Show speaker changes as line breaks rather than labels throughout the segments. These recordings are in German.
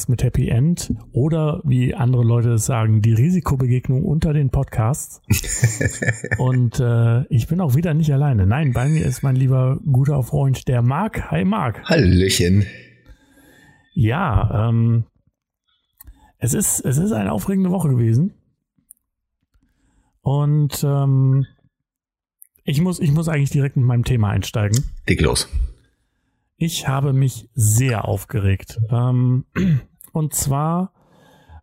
Podcast mit Happy End
oder wie andere Leute es sagen, die Risikobegegnung unter den Podcasts. und äh, ich bin auch wieder nicht alleine. Nein, bei mir ist mein lieber guter Freund, der Marc. Hi Marc.
Hallöchen.
Ja, ähm, es ist, es ist eine aufregende Woche gewesen. Und ähm, ich, muss, ich muss eigentlich direkt mit meinem Thema einsteigen.
Dick los.
Ich habe mich sehr aufgeregt. Ähm, und zwar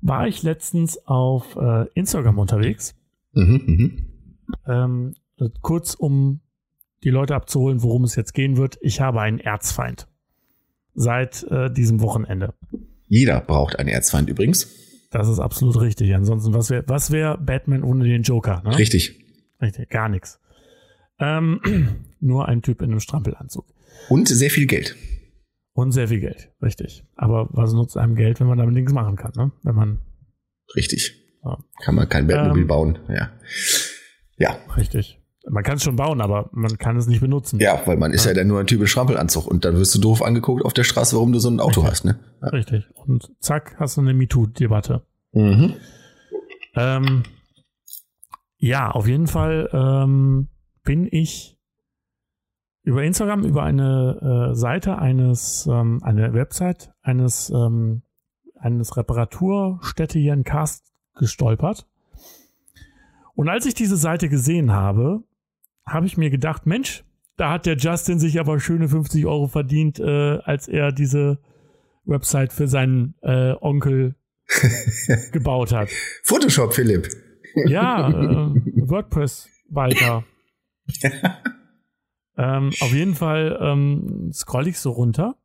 war ich letztens auf äh, Instagram unterwegs.
Mhm, mhm.
Ähm, kurz um die Leute abzuholen, worum es jetzt gehen wird. Ich habe einen Erzfeind. Seit äh, diesem Wochenende.
Jeder braucht einen Erzfeind übrigens.
Das ist absolut richtig. Ansonsten, was wäre was wär Batman ohne den Joker? Ne?
Richtig.
Richtig, gar nichts. Ähm, nur ein Typ in einem Strampelanzug.
Und sehr viel Geld.
Und sehr viel Geld, richtig. Aber was nutzt einem Geld, wenn man damit nichts machen kann, ne? Wenn man.
Richtig.
Ja.
Kann man kein Batmobil
Ähm.
bauen. Ja. Ja.
Richtig. Man kann es schon bauen, aber man kann es nicht benutzen.
Ja, weil man ist ja, dann nur ein Typ in Strampelanzug und dann wirst du doof angeguckt auf der Straße, warum du so ein Auto hast, ne? Ja.
Richtig. Und zack, hast du eine MeToo-Debatte.
Mhm.
Ähm, ja, auf jeden Fall ähm, bin ich über Instagram, über eine äh, Seite eines, ähm, eine Website eines, ähm, eines Reparaturstätte hier in Karst gestolpert. Und als ich diese Seite gesehen habe, habe ich mir gedacht, Mensch, da hat der Justin sich aber schöne 50 Euro verdient, äh, als er diese Website für seinen äh, Onkel gebaut hat.
Photoshop, Philipp.
Ja, äh, WordPress weiter. ähm, auf jeden Fall ähm, scroll ich so runter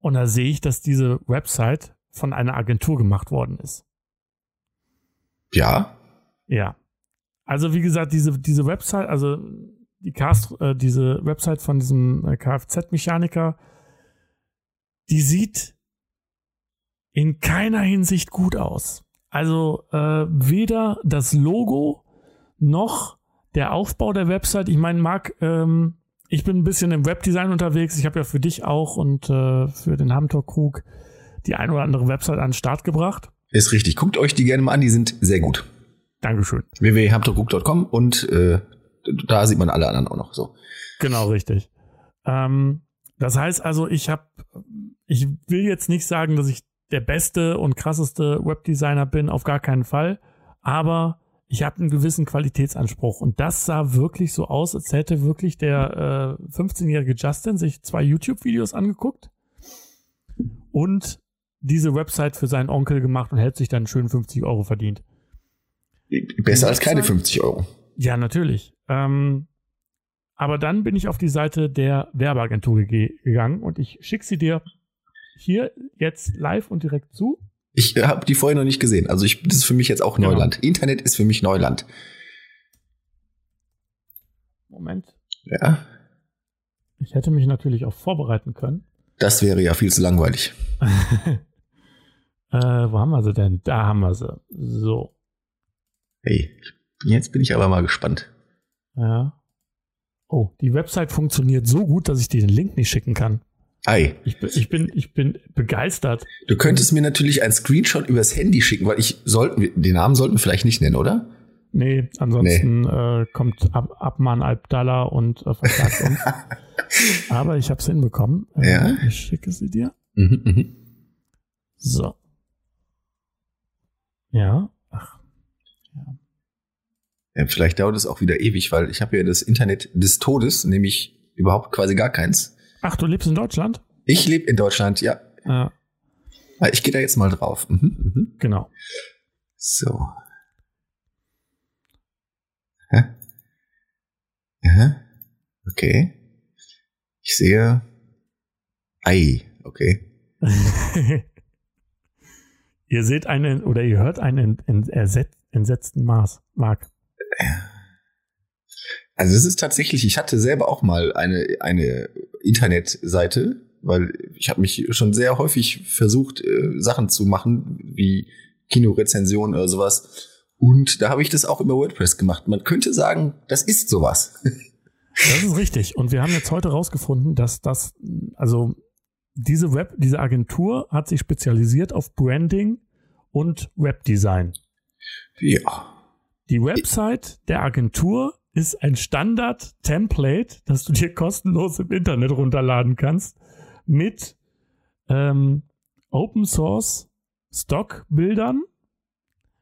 und da sehe ich, dass diese Website von einer Agentur gemacht worden ist.
Ja.
Ja. Also wie gesagt, diese, diese Website, also die Cast, äh, diese Website von diesem äh, Kfz-Mechaniker, die sieht in keiner Hinsicht gut aus. Also äh, weder das Logo noch der Aufbau der Website. Ich meine, Marc, ähm, ich bin ein bisschen im Webdesign unterwegs. Ich habe ja für dich auch und äh, für den Hamtor Krug die ein oder andere Website an den Start gebracht.
Ist richtig. Guckt euch die gerne mal an, die sind sehr gut.
Dankeschön.
www.hamtogroup.com und äh, da sieht man alle anderen auch noch so.
Genau, richtig. Ähm, das heißt also, ich habe, ich will jetzt nicht sagen, dass ich der beste und krasseste Webdesigner bin, auf gar keinen Fall, aber ich habe einen gewissen Qualitätsanspruch und das sah wirklich so aus, als hätte wirklich der äh, 15-jährige Justin sich zwei YouTube-Videos angeguckt und diese Website für seinen Onkel gemacht und hätte sich dann schön 50 Euro verdient.
Besser als keine
Website?
50 Euro.
Ja, natürlich. Ähm, aber dann bin ich auf die Seite der Werbeagentur ge gegangen und ich schicke sie dir hier jetzt live und direkt zu.
Ich habe die vorher noch nicht gesehen. Also ich, das ist für mich jetzt auch
Genau.
Neuland. Internet ist für mich Neuland.
Moment.
Ja,
Ich hätte mich natürlich auch vorbereiten können.
das wäre ja viel zu langweilig.
äh, wo haben wir sie denn? Da haben wir sie. So.
Hey, jetzt bin ich aber mal gespannt.
Ja. Oh, die Website funktioniert so gut, dass ich dir den Link nicht schicken kann.
Ei,
Ich bin, ich bin, ich bin begeistert.
du könntest mir natürlich einen Screenshot übers Handy schicken, weil ich sollten wir, den Namen sollten wir vielleicht nicht nennen, oder?
Nee, ansonsten Äh, kommt Ab Abman Abdallah und äh, verklagt uns. Aber ich habe es hinbekommen. Äh,
Ja.
Ich schicke sie dir.
Mhm, mhm.
So. Ja. Ach,
Ja, vielleicht dauert es auch wieder ewig, weil ich habe ja das Internet des Todes, nämlich überhaupt quasi gar keins.
Ach, du lebst in Deutschland?
Ich lebe in Deutschland, ja.
Ja,
Ah, Ich gehe da jetzt mal drauf. Mhm, mhm.
genau.
So. Hä? Aha. Okay. Ich sehe. Ei, okay.
ihr seht einen oder ihr hört einen entsetzten Maß, Mark.
Also es ist tatsächlich, ich hatte selber auch mal eine, eine Internetseite, weil ich habe mich schon sehr häufig versucht, äh, Sachen zu machen, wie Kinorezensionen oder sowas. Und da habe ich das auch über WordPress gemacht. Man könnte sagen, das ist sowas.
Das ist richtig. Und wir haben jetzt heute rausgefunden, dass das, also diese Web, diese Agentur hat sich spezialisiert auf Branding und Webdesign.
Ja.
Die Website der Agentur ist ein Standard-Template, das du dir kostenlos im Internet runterladen kannst, mit ähm, Open Source Stockbildern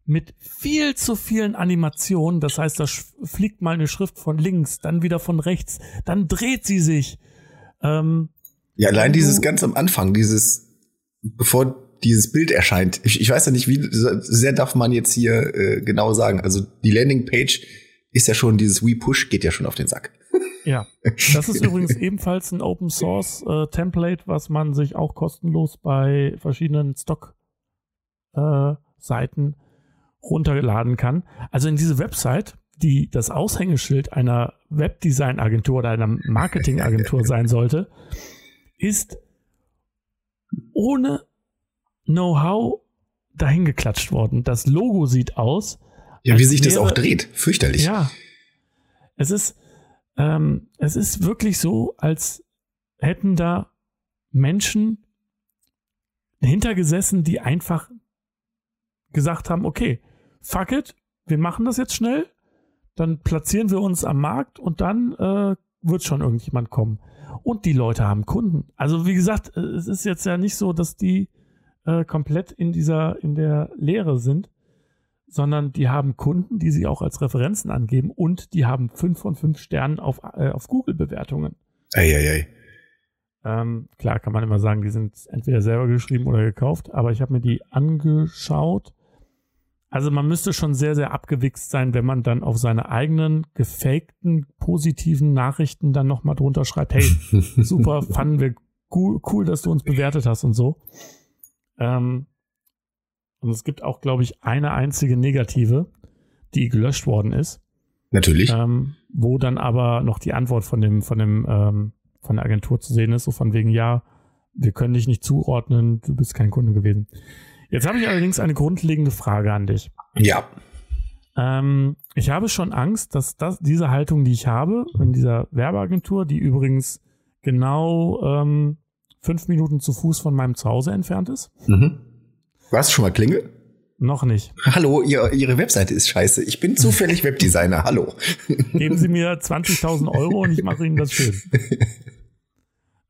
mit viel zu vielen Animationen. Das heißt, da fliegt mal eine Schrift von links, dann wieder von rechts, dann dreht sie sich. Ähm,
ja, allein dieses ganz am Anfang, dieses, bevor dieses Bild erscheint. Ich, ich weiß ja nicht, wie sehr darf man jetzt hier äh, genau sagen. Also die Landingpage ist ja schon, dieses We Push geht ja schon auf den Sack.
Ja, das ist übrigens ebenfalls ein Open Source äh, Template, was man sich auch kostenlos bei verschiedenen Stock äh, Seiten runterladen kann. Also in diese Website, die das Aushängeschild einer Webdesign-Agentur oder einer Marketing-Agentur sein sollte, ist ohne Know-how dahingeklatscht worden. Das Logo sieht aus.
Ja, wie sich das auch dreht. Fürchterlich.
Ja. Es ist, ähm, es ist wirklich so, als hätten da Menschen hintergesessen, die einfach gesagt haben, okay, fuck it, wir machen das jetzt schnell, dann platzieren wir uns am Markt und dann äh, wird schon irgendjemand kommen. Und die Leute haben Kunden. Also wie gesagt, äh, es ist jetzt ja nicht so, dass die äh, komplett in dieser, in der Lehre sind, sondern die haben Kunden, die sie auch als Referenzen angeben und die haben fünf von fünf Sternen auf, äh, auf Google-Bewertungen.
Eieiei.
Ähm, klar kann man immer sagen, die sind entweder selber geschrieben oder gekauft, aber ich habe mir die angeschaut also man müsste schon sehr, sehr abgewichst sein, wenn man dann auf seine eigenen gefakten positiven Nachrichten dann nochmal drunter schreibt, hey, super, fanden wir cool, cool, dass du uns bewertet hast und so. Ähm, und es gibt auch, glaube ich, eine einzige negative, die gelöscht worden ist.
Natürlich.
Ähm, wo dann aber noch die Antwort von dem, von dem, ähm, von der Agentur zu sehen ist, so von wegen, ja, wir können dich nicht zuordnen, du bist kein Kunde gewesen. Jetzt habe ich allerdings eine grundlegende Frage an dich.
Ja.
Ähm, ich habe schon Angst, dass das, diese Haltung, die ich habe in dieser Werbeagentur, die übrigens genau ähm, fünf Minuten zu Fuß von meinem Zuhause entfernt ist.
Mhm. Warst du schon mal Klingel?
Noch nicht.
Hallo, ihr, Ihre Webseite ist scheiße. Ich bin zufällig Webdesigner. Hallo.
Geben Sie mir 20.000 Euro und ich mache Ihnen das schön.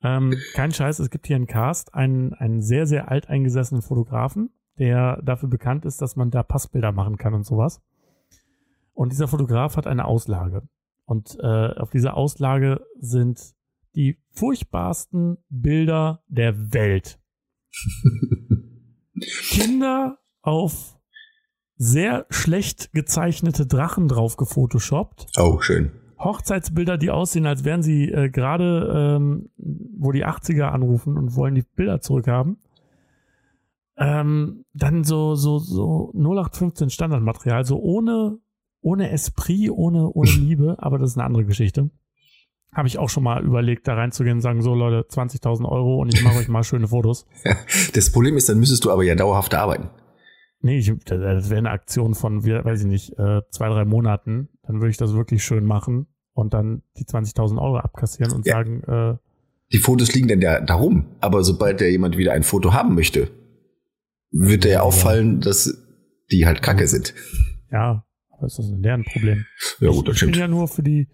Ähm, kein Scheiß, es gibt hier einen Cast, einen, einen sehr, sehr alteingesessenen Fotografen, der dafür bekannt ist, dass man da Passbilder machen kann und sowas. Und dieser Fotograf hat eine Auslage. Und äh, auf dieser Auslage sind die furchtbarsten Bilder der Welt. Kinder auf sehr schlecht gezeichnete Drachen drauf gefotoshoppt.
Oh, schön.
Hochzeitsbilder, die aussehen, als wären sie äh, gerade, ähm, wo die 80er anrufen und wollen die Bilder zurückhaben. Ähm, dann so, so, so 0815 Standardmaterial, so ohne, ohne Esprit, ohne, ohne Liebe, aber das ist eine andere Geschichte. Habe ich auch schon mal überlegt, da reinzugehen und sagen, so Leute, 20.000 Euro und ich mache euch mal schöne Fotos.
Das Problem ist, dann müsstest du aber ja dauerhaft arbeiten.
Nee, ich, das wäre eine Aktion von, weiß ich nicht, äh, zwei, drei Monaten. Dann würde ich das wirklich schön machen und dann die 20.000 Euro abkassieren und ja. sagen, äh,
die Fotos liegen dann ja darum, aber sobald der jemand wieder ein Foto haben möchte, wird der ja auffallen, dass die halt kacke sind.
Ja, aber ist das ein Lernproblem?
Ja gut, das
ich,
stimmt.
Ich bin ja nur für die,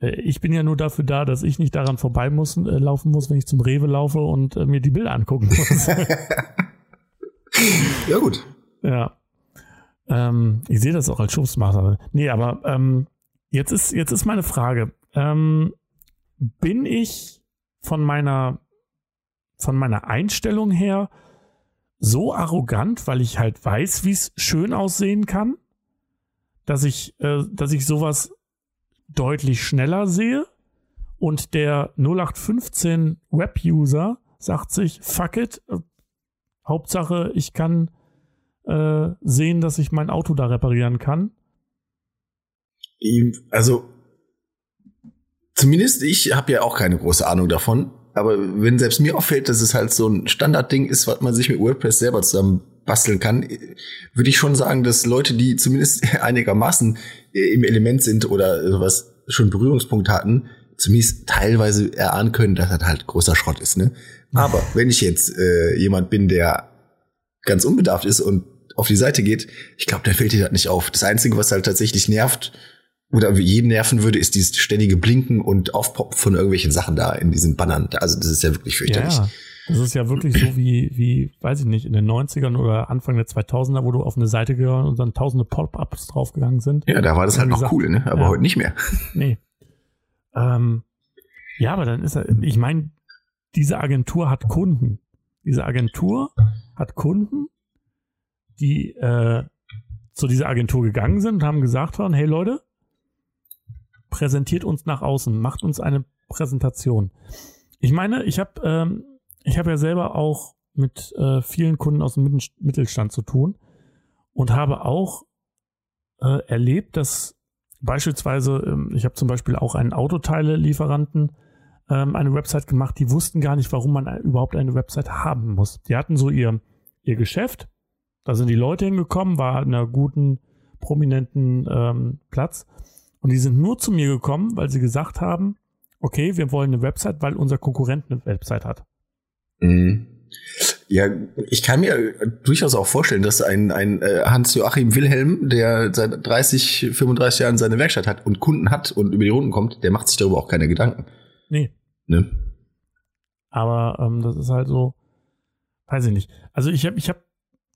ich bin ja nur dafür da, dass ich nicht daran vorbei muss, äh, laufen muss, wenn ich zum Rewe laufe und äh, mir die Bilder angucken muss.
ja gut.
Ja. Ähm, ich sehe das auch als Schubsmaßnahme. Nee, aber ähm, Jetzt ist, jetzt ist meine Frage. Ähm, bin ich von meiner, von meiner Einstellung her so arrogant, weil ich halt weiß, wie es schön aussehen kann, dass ich, äh, dass ich sowas deutlich schneller sehe und der 0815 Web-User sagt sich, fuck it, äh, Hauptsache ich kann äh, sehen, dass ich mein Auto da reparieren kann
also Zumindest ich habe ja auch keine große Ahnung davon. Aber wenn selbst mir auffällt, dass es halt so ein Standardding ist, was man sich mit WordPress selber zusammen basteln kann, würde ich schon sagen, dass Leute, die zumindest einigermaßen im Element sind oder sowas schon Berührungspunkt hatten, zumindest teilweise erahnen können, dass das halt großer Schrott ist. Ne? Aber wenn ich jetzt äh, jemand bin, der ganz unbedarft ist und auf die Seite geht, ich glaube, der fällt dir das nicht auf. Das Einzige, was halt tatsächlich nervt oder jeden nerven würde, ist dieses ständige Blinken und Aufpoppen von irgendwelchen Sachen da in diesen Bannern. Also das ist ja wirklich fürchterlich.
Ja, das ist ja wirklich so wie, wie, weiß ich nicht, in den 90ern oder Anfang der 2000er, wo du auf eine Seite gehört und dann tausende Pop-Ups draufgegangen sind.
Ja, da war das halt noch gesagt, cool, ne? aber ja. heute nicht mehr.
Nee. Ähm, ja, aber dann ist er, ich meine, diese Agentur hat Kunden. Diese Agentur hat Kunden, die äh, zu dieser Agentur gegangen sind und haben gesagt haben, hey Leute, präsentiert uns nach außen, macht uns eine Präsentation. Ich meine, ich habe ähm, ich habe ja selber auch mit äh, vielen Kunden aus dem Mittelstand zu tun und habe auch äh, erlebt, dass beispielsweise, ähm, ich habe zum Beispiel auch einen Autoteile-Lieferanten ähm, eine Website gemacht, die wussten gar nicht, warum man überhaupt eine Website haben muss. Die hatten so ihr, ihr Geschäft, da sind die Leute hingekommen, war in einer guten, prominenten ähm, Platz und die sind nur zu mir gekommen, weil sie gesagt haben, okay, wir wollen eine Website, weil unser Konkurrent eine Website hat.
Mhm. Ja, ich kann mir durchaus auch vorstellen, dass ein, ein äh, Hans-Joachim Wilhelm, der seit 30, 35 Jahren seine Werkstatt hat und Kunden hat und über die Runden kommt, der macht sich darüber auch keine Gedanken.
Nee. Ne? Aber ähm, das ist halt so, weiß ich nicht. Also ich habe ich hab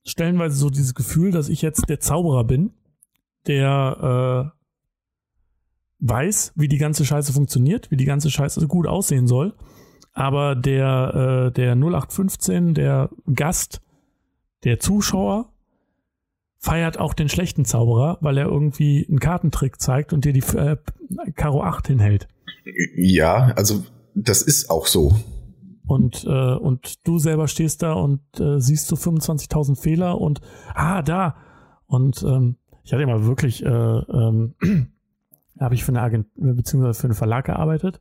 stellenweise so dieses Gefühl, dass ich jetzt der Zauberer bin, der äh, weiß, wie die ganze Scheiße funktioniert, wie die ganze Scheiße gut aussehen soll. Aber der, äh, der 0815, der Gast, der Zuschauer, feiert auch den schlechten Zauberer, weil er irgendwie einen Kartentrick zeigt und dir die äh, Karo 8 hinhält.
Ja, also das ist auch so.
Und, äh, und du selber stehst da und äh, siehst so 25.000 Fehler und ah, da. Und ähm, ich hatte mal wirklich, äh, ähm, habe ich für eine Agentur, beziehungsweise für einen Verlag gearbeitet.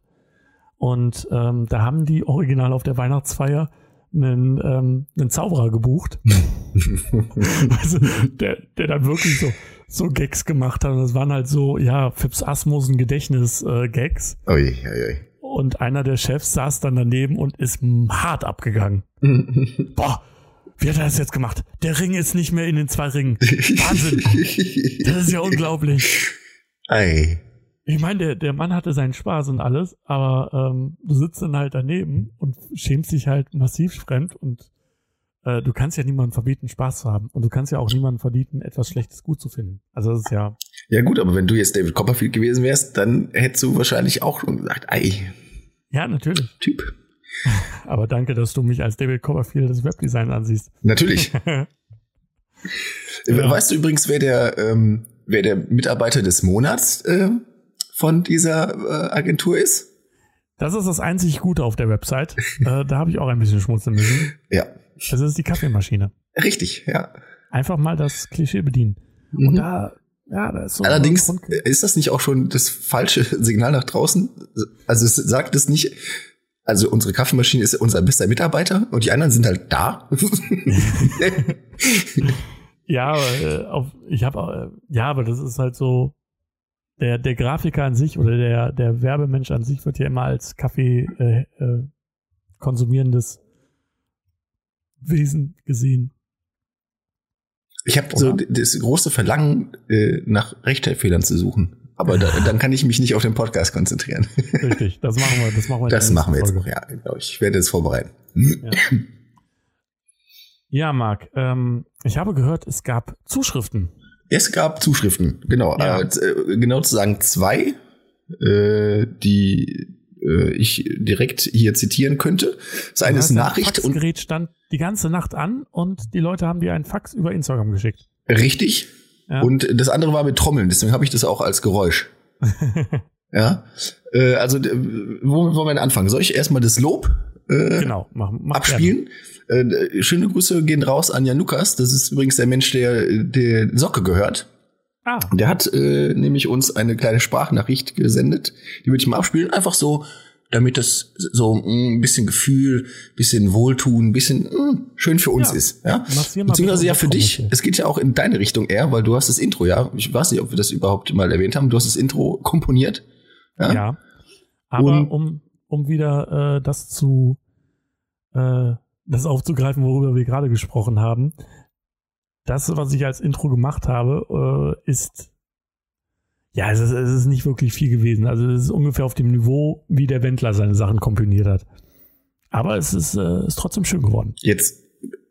Und ähm, da haben die original auf der Weihnachtsfeier einen, ähm, einen Zauberer gebucht. also, der, der dann wirklich so, so Gags gemacht hat. Und das waren halt so, ja, Fips Asmussen Gedächtnis-Gags.
Äh, ui, ui, ui.
Und einer der Chefs saß dann daneben und ist hart abgegangen. Boah, wie hat er das jetzt gemacht? Der Ring ist nicht mehr in den zwei Ringen. Wahnsinn. Das ist ja unglaublich.
Ei.
Ich meine, der, der Mann hatte seinen Spaß und alles, aber ähm, du sitzt dann halt daneben und schämst dich halt massiv fremd und äh, du kannst ja niemandem verbieten, Spaß zu haben. Und du kannst ja auch niemandem verbieten, etwas Schlechtes gut zu finden. Also das ist ja.
Ja, gut, aber wenn du jetzt David Copperfield gewesen wärst, dann hättest du wahrscheinlich auch schon gesagt, ei.
Ja, natürlich.
Typ.
Aber danke, dass du mich als David Copperfield des Webdesigns ansiehst.
Natürlich. ja. Weißt du übrigens, wer der, ähm, wer der Mitarbeiter des Monats äh, von dieser äh, Agentur ist?
Das ist das einzig Gute auf der Website. äh, da habe ich auch ein bisschen schmunzeln müssen.
Ja.
Das ist die Kaffeemaschine.
Richtig, ja.
Einfach mal das Klischee bedienen. Mhm. Und da, ja, da ist so.
Allerdings ist das nicht auch schon das falsche Signal nach draußen? Also es sagt es nicht. Also unsere Kaffeemaschine ist unser bester Mitarbeiter und die anderen sind halt da.
ja, aber äh, auf, ich habe äh, ja, aber das ist halt so der, der Grafiker an sich oder der, der Werbemensch an sich wird ja immer als Kaffee äh, äh, konsumierendes Wesen gesehen.
Ich habe so das große Verlangen, äh, nach Rechtschreibfehlern zu suchen. Aber da, dann kann ich mich nicht auf den Podcast konzentrieren.
Richtig, das machen wir. Das machen wir,
das machen wir jetzt noch, ja. Ich werde es vorbereiten. Ja,
ja Marc, ähm, ich habe gehört, es gab Zuschriften
es gab Zuschriften, genau. Ja. Äh, genau zu sagen zwei, äh, die äh, ich direkt hier zitieren könnte. Das eine ist Nachricht.
Das Gerät stand die ganze Nacht an und die Leute haben dir einen Fax über Instagram geschickt.
Richtig. Ja. Und das andere war mit Trommeln, deswegen habe ich das auch als Geräusch. ja. Äh, also, wo wollen wir anfangen? Soll ich erstmal das Lob äh, genau, mach, mach abspielen? Gerne. Äh, schöne Grüße gehen raus an Jan Lukas. Das ist übrigens der Mensch, der der Socke gehört. Ah. Der hat äh, nämlich uns eine kleine Sprachnachricht gesendet, die würde ich mal abspielen. Einfach so, damit das so mh, mm, ein bisschen Gefühl, bisschen Wohltun, ein bisschen mh, mm, schön für uns ja. ist. Ja? Beziehungsweise ja für dich. Es geht ja auch in deine Richtung eher, weil du hast das Intro, ja. Ich weiß nicht, ob wir das überhaupt mal erwähnt haben. Du hast das Intro komponiert.
Ja. ja. Aber Und, um, um wieder äh, das zu äh, das aufzugreifen, worüber wir gerade gesprochen haben. Das, was ich als Intro gemacht habe, äh, ist ja, es ist, es ist nicht wirklich viel gewesen. Also es ist ungefähr auf dem Niveau, wie der Wendler seine Sachen komponiert hat. Aber es ist, äh, ist trotzdem schön geworden.
Jetzt,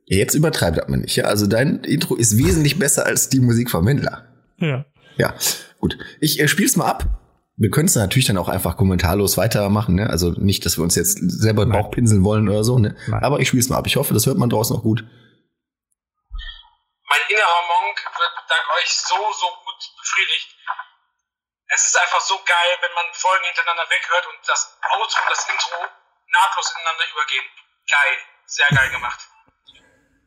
jetzt übertreibt man nicht. Ja? Also dein Intro ist wesentlich besser als die Musik vom Wendler.
Ja.
Ja, gut. Ich äh, spiel's mal ab. Wir können es natürlich dann auch einfach kommentarlos weitermachen. Ne? Also nicht, dass wir uns jetzt selber den Bauch pinseln wollen oder so. Ne? Aber ich spiel's mal ab. Ich hoffe, das hört man draußen auch gut.
Mein innerer Monk wird dank euch so, so gut befriedigt es ist einfach so geil, wenn man Folgen hintereinander weghört und das Outro und das Intro nahtlos ineinander übergehen. Geil. Sehr geil gemacht.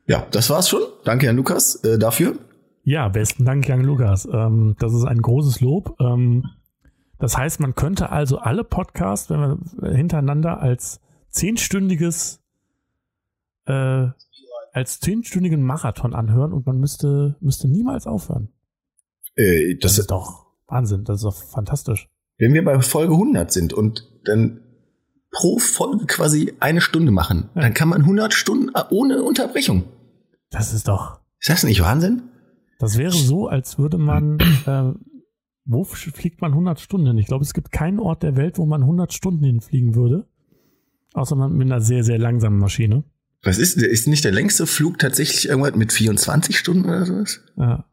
Ja, das war's schon. Danke, Herrn Lukas, äh, dafür.
Ja, besten Dank, Jan Lukas. Ähm, das ist ein großes Lob. Ähm, das heißt, man könnte also alle Podcasts, wenn man hintereinander als zehnstündiges, äh, als zehnstündigen Marathon anhören und man müsste, müsste niemals aufhören.
Äh, das, das ist doch
Wahnsinn, das ist doch fantastisch.
Wenn wir bei Folge 100 sind und dann pro Folge quasi eine Stunde machen, ja. dann kann man 100 Stunden ohne Unterbrechung.
Das ist doch.
Ist das nicht Wahnsinn?
Das wäre so, als würde man, äh, wo fliegt man 100 Stunden? Ich glaube, es gibt keinen Ort der Welt, wo man 100 Stunden hinfliegen würde. Außer man mit einer sehr, sehr langsamen Maschine.
Was ist, ist nicht der längste Flug tatsächlich irgendwas mit 24 Stunden oder sowas?
Ja.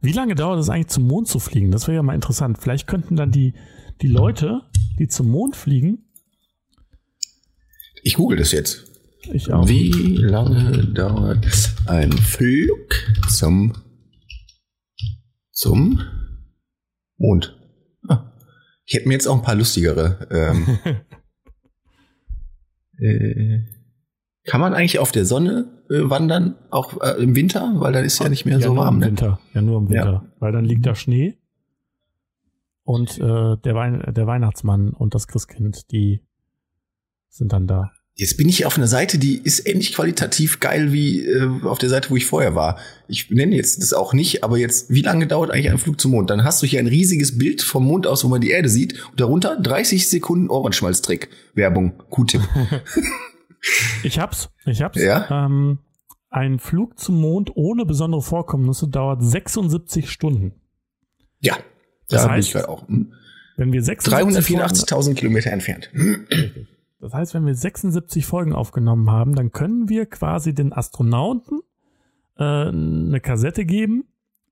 Wie lange dauert es eigentlich zum Mond zu fliegen? Das wäre ja mal interessant. Vielleicht könnten dann die, die Leute, die zum Mond fliegen.
Ich google das jetzt.
Ich auch.
Wie lange dauert ein Flug zum, zum Mond? Ich hätte mir jetzt auch ein paar lustigere. Ähm, äh, kann man eigentlich auf der Sonne äh, wandern, auch äh, im Winter? Weil dann ist ja nicht mehr ja, so warm.
Im ne? Winter. Ja, nur im Winter. Ja. Weil dann liegt da Schnee und äh, der, Wein der Weihnachtsmann und das Christkind, die sind dann da.
Jetzt bin ich auf einer Seite, die ist ähnlich qualitativ geil wie äh, auf der Seite, wo ich vorher war. Ich nenne jetzt das auch nicht, aber jetzt, wie lange dauert eigentlich ein Flug zum Mond? Dann hast du hier ein riesiges Bild vom Mond aus, wo man die Erde sieht und darunter 30 Sekunden Ohrenschmalztrick. Werbung, Q-Tipp.
Ich hab's. Ich hab's.
Ja?
Ähm, ein Flug zum Mond ohne besondere Vorkommnisse dauert 76 Stunden.
Ja, das da heißt, ich auch. Hm.
Wenn wir
384.000 Kilometer entfernt.
Das heißt, wenn wir 76 Folgen aufgenommen haben, dann können wir quasi den Astronauten äh, eine Kassette geben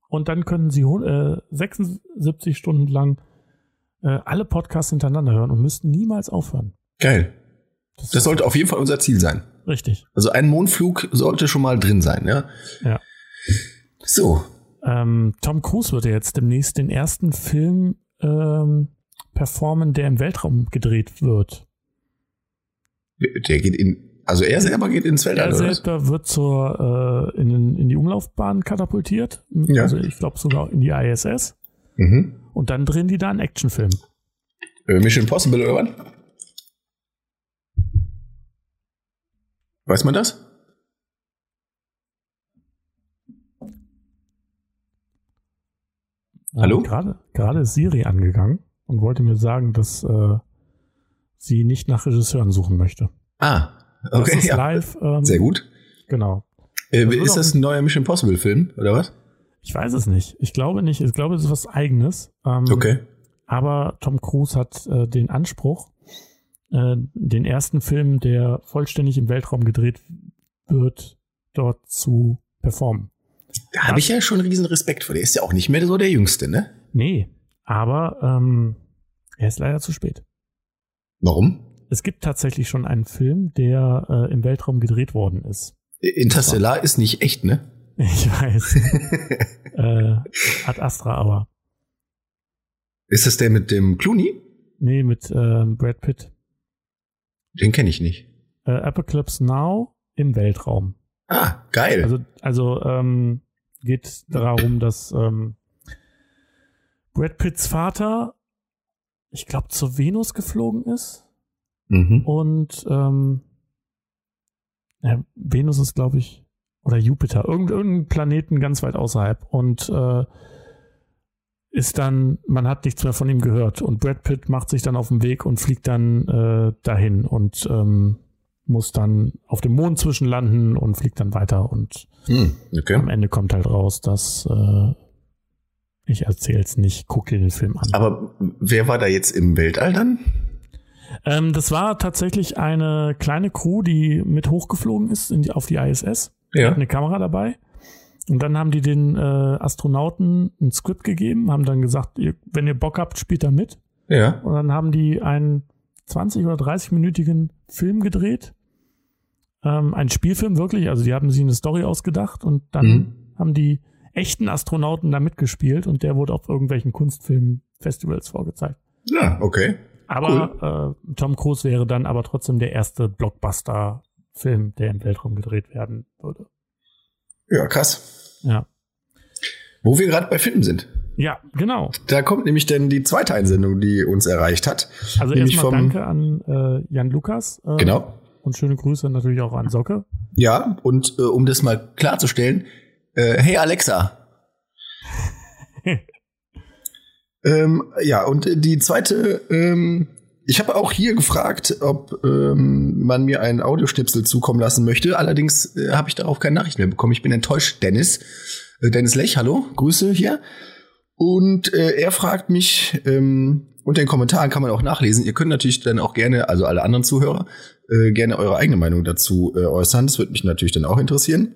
und dann können sie äh, 76 Stunden lang äh, alle Podcasts hintereinander hören und müssten niemals aufhören.
Geil. Das, das sollte auf jeden Fall unser Ziel sein.
Richtig.
Also ein Mondflug sollte schon mal drin sein, ja?
Ja.
So.
Ähm, Tom Cruise wird ja jetzt demnächst den ersten Film ähm, performen, der im Weltraum gedreht wird.
Der geht in, also er selber geht ins Weltraum.
Er selber wird zur, äh, in, in die Umlaufbahn katapultiert. Ja. Also ich glaube sogar in die ISS. Mhm. Und dann drehen die da einen Actionfilm.
Äh, Mission Impossible oder was? Weiß man das? Hallo?
Gerade, gerade ist Siri angegangen und wollte mir sagen, dass äh, sie nicht nach Regisseuren suchen möchte.
Ah, okay. Das
ist ja. live. Ähm,
Sehr gut.
Genau.
Äh, das ist das ein neuer Mission Impossible Film oder was?
Ich weiß es nicht. Ich glaube nicht. Ich glaube, es ist was Eigenes.
Ähm, okay.
Aber Tom Cruise hat äh, den Anspruch, äh, den ersten Film, der vollständig im Weltraum gedreht wird, dort zu performen.
Da habe ich ja schon riesen Respekt vor. Der ist ja auch nicht mehr so der Jüngste, ne?
Nee, aber ähm, er ist leider zu spät.
Warum?
Es gibt tatsächlich schon einen Film, der äh, im Weltraum gedreht worden ist.
Interstellar ist nicht echt, ne?
Ich weiß. äh, Ad Astra aber.
Ist das der mit dem Clooney?
Nee, mit äh, Brad Pitt.
Den kenne ich nicht.
Äh, Apocalypse Now im Weltraum.
Ah, geil.
Also, also ähm, geht darum, dass ähm, Brad Pitts Vater, ich glaube, zur Venus geflogen ist.
Mhm.
Und ähm, ja, Venus ist, glaube ich, oder Jupiter, irgend, irgendein Planeten ganz weit außerhalb. Und äh, ist dann, man hat nichts mehr von ihm gehört. Und Brad Pitt macht sich dann auf den Weg und fliegt dann äh, dahin und ähm, muss dann auf dem Mond zwischenlanden und fliegt dann weiter. Und
Hm, okay.
am Ende kommt halt raus, dass äh, ich erzähl's nicht, guck dir den Film an.
Aber wer war da jetzt im Weltall dann?
Ähm, das war tatsächlich eine kleine Crew, die mit hochgeflogen ist die, auf die ISS.
Ja.
hatten eine Kamera dabei. Und dann haben die den äh, Astronauten ein Skript gegeben, haben dann gesagt, ihr, wenn ihr Bock habt, spielt da mit.
Ja.
Und dann haben die einen 20- oder 30-minütigen Film gedreht. Ähm, ein Spielfilm wirklich, also die haben sich eine Story ausgedacht und dann
Mhm.
haben die echten Astronauten da mitgespielt und der wurde auf irgendwelchen Kunstfilmfestivals vorgezeigt.
Ja, okay.
Aber äh, Tom Cruise wäre dann aber trotzdem der erste Blockbuster-Film, der im Weltraum gedreht werden würde.
Ja, krass.
Ja.
Wo wir gerade bei Filmen sind.
Ja, genau.
Da kommt nämlich dann die zweite Einsendung, die uns erreicht hat.
Also erstmal danke an äh, Jan Lukas. Äh,
Genau.
Und schöne Grüße natürlich auch an Socke.
Ja, und äh, um das mal klarzustellen, äh, hey Alexa. ähm, ja, und die zweite, ähm, ich habe auch hier gefragt, ob ähm, man mir einen Audioschnipsel zukommen lassen möchte. Allerdings äh, habe ich darauf keine Nachricht mehr bekommen. Ich bin enttäuscht, Dennis. Äh, Dennis Lech, hallo, Grüße hier. Und äh, er fragt mich, ähm, unter den Kommentaren kann man auch nachlesen. Ihr könnt natürlich dann auch gerne, also alle anderen Zuhörer, äh, gerne eure eigene Meinung dazu äh, äußern. Das würde mich natürlich dann auch interessieren.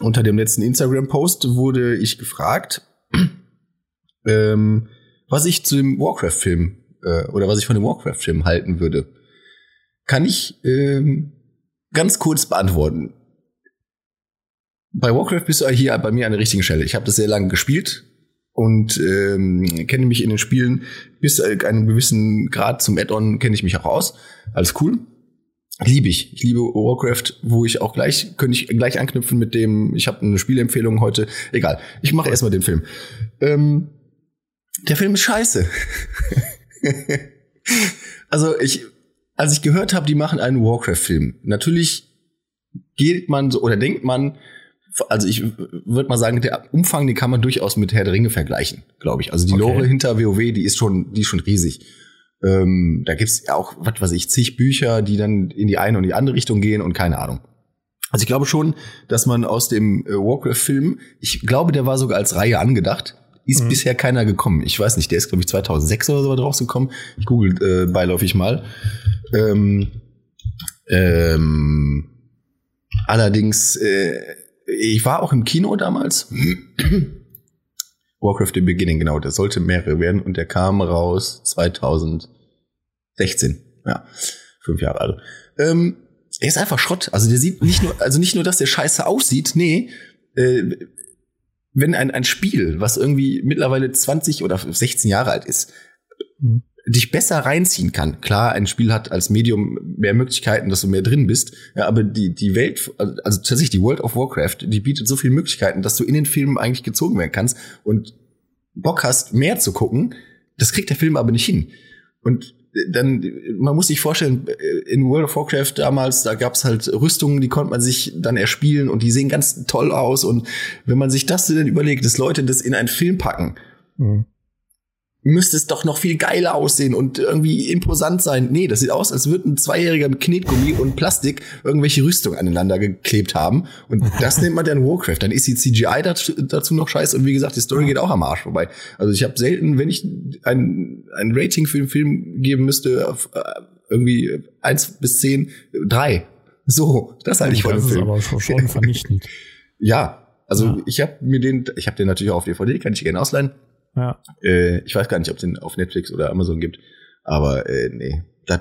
Unter dem letzten Instagram-Post wurde ich gefragt, ähm, was ich zu dem Warcraft-Film äh, oder was ich von dem Warcraft-Film halten würde. Kann ich ähm, ganz kurz beantworten. Bei Warcraft bist du hier bei mir an der richtigen Stelle. Ich habe das sehr lange gespielt und ähm, kenne mich in den Spielen bis zu einem gewissen Grad zum Add-on kenne ich mich auch aus. Alles cool. Liebe ich. Ich liebe Warcraft, wo ich auch gleich, könnte ich gleich anknüpfen mit dem, ich habe eine Spielempfehlung heute. Egal. Ich mache erstmal den Film. Ähm, der Film ist scheiße. also ich, als ich gehört habe, die machen einen Warcraft-Film, natürlich geht man so oder denkt man, also ich würde mal sagen, der Umfang, den kann man durchaus mit Herr der Ringe vergleichen, glaube ich. Also die
Okay.
Lore hinter WoW, die ist schon, die ist schon riesig. Ähm, da gibt's ja auch, was weiß ich, zig Bücher, die dann in die eine und die andere Richtung gehen und keine Ahnung. Also ich glaube schon, dass man aus dem äh, Warcraft-Film, ich glaube, der war sogar als Reihe angedacht, ist
Mhm.
bisher keiner gekommen. Ich weiß nicht, der ist, glaube ich, 2006 oder so rausgekommen. Ich google äh, beiläufig mal. Ähm, ähm, allerdings, äh, ich war auch im Kino damals. Warcraft The Beginning, genau, der sollte mehrere werden und der kam raus 2016. Ja, fünf Jahre alt. Ähm, er ist einfach Schrott. Also der sieht nicht nur, also nicht nur, dass der scheiße aussieht, nee, äh, wenn ein, ein Spiel, was irgendwie mittlerweile 20 oder 16 Jahre alt ist,
Mhm.
Dich besser reinziehen kann. Klar, ein Spiel hat als Medium mehr Möglichkeiten, dass du mehr drin bist, ja, aber die, die Welt, also tatsächlich die World of Warcraft, die bietet so viele Möglichkeiten, dass du in den Filmen eigentlich gezogen werden kannst und Bock hast, mehr zu gucken. Das kriegt der Film aber nicht hin. Und dann, man muss sich vorstellen, in World of Warcraft damals, da gab's halt Rüstungen, die konnte man sich dann erspielen und die sehen ganz toll aus. Und wenn man sich das dann überlegt, dass Leute das in einen Film packen,
Mhm.
Müsste es doch noch viel geiler aussehen und irgendwie imposant sein. Nee, das sieht aus, als würde ein Zweijähriger mit Knetgummi und Plastik irgendwelche Rüstungen aneinander geklebt haben. Und das nennt man dann Warcraft. Dann ist die CGI dazu, noch scheiße. Und wie gesagt, die Story geht auch am Arsch vorbei. Also ich habe selten, wenn ich ein, ein Rating für den Film geben müsste, auf, äh, irgendwie eins bis zehn, drei. So, das halte ich von dem
das ist
Film.
aber schon, schon vernichtend.
Ja, also
Ja.
ich habe mir den, ich habe den natürlich auch auf DVD, kann ich gerne ausleihen.
Ja.
Äh, ich weiß gar nicht, ob es den auf Netflix oder Amazon gibt. Aber äh, nee, das,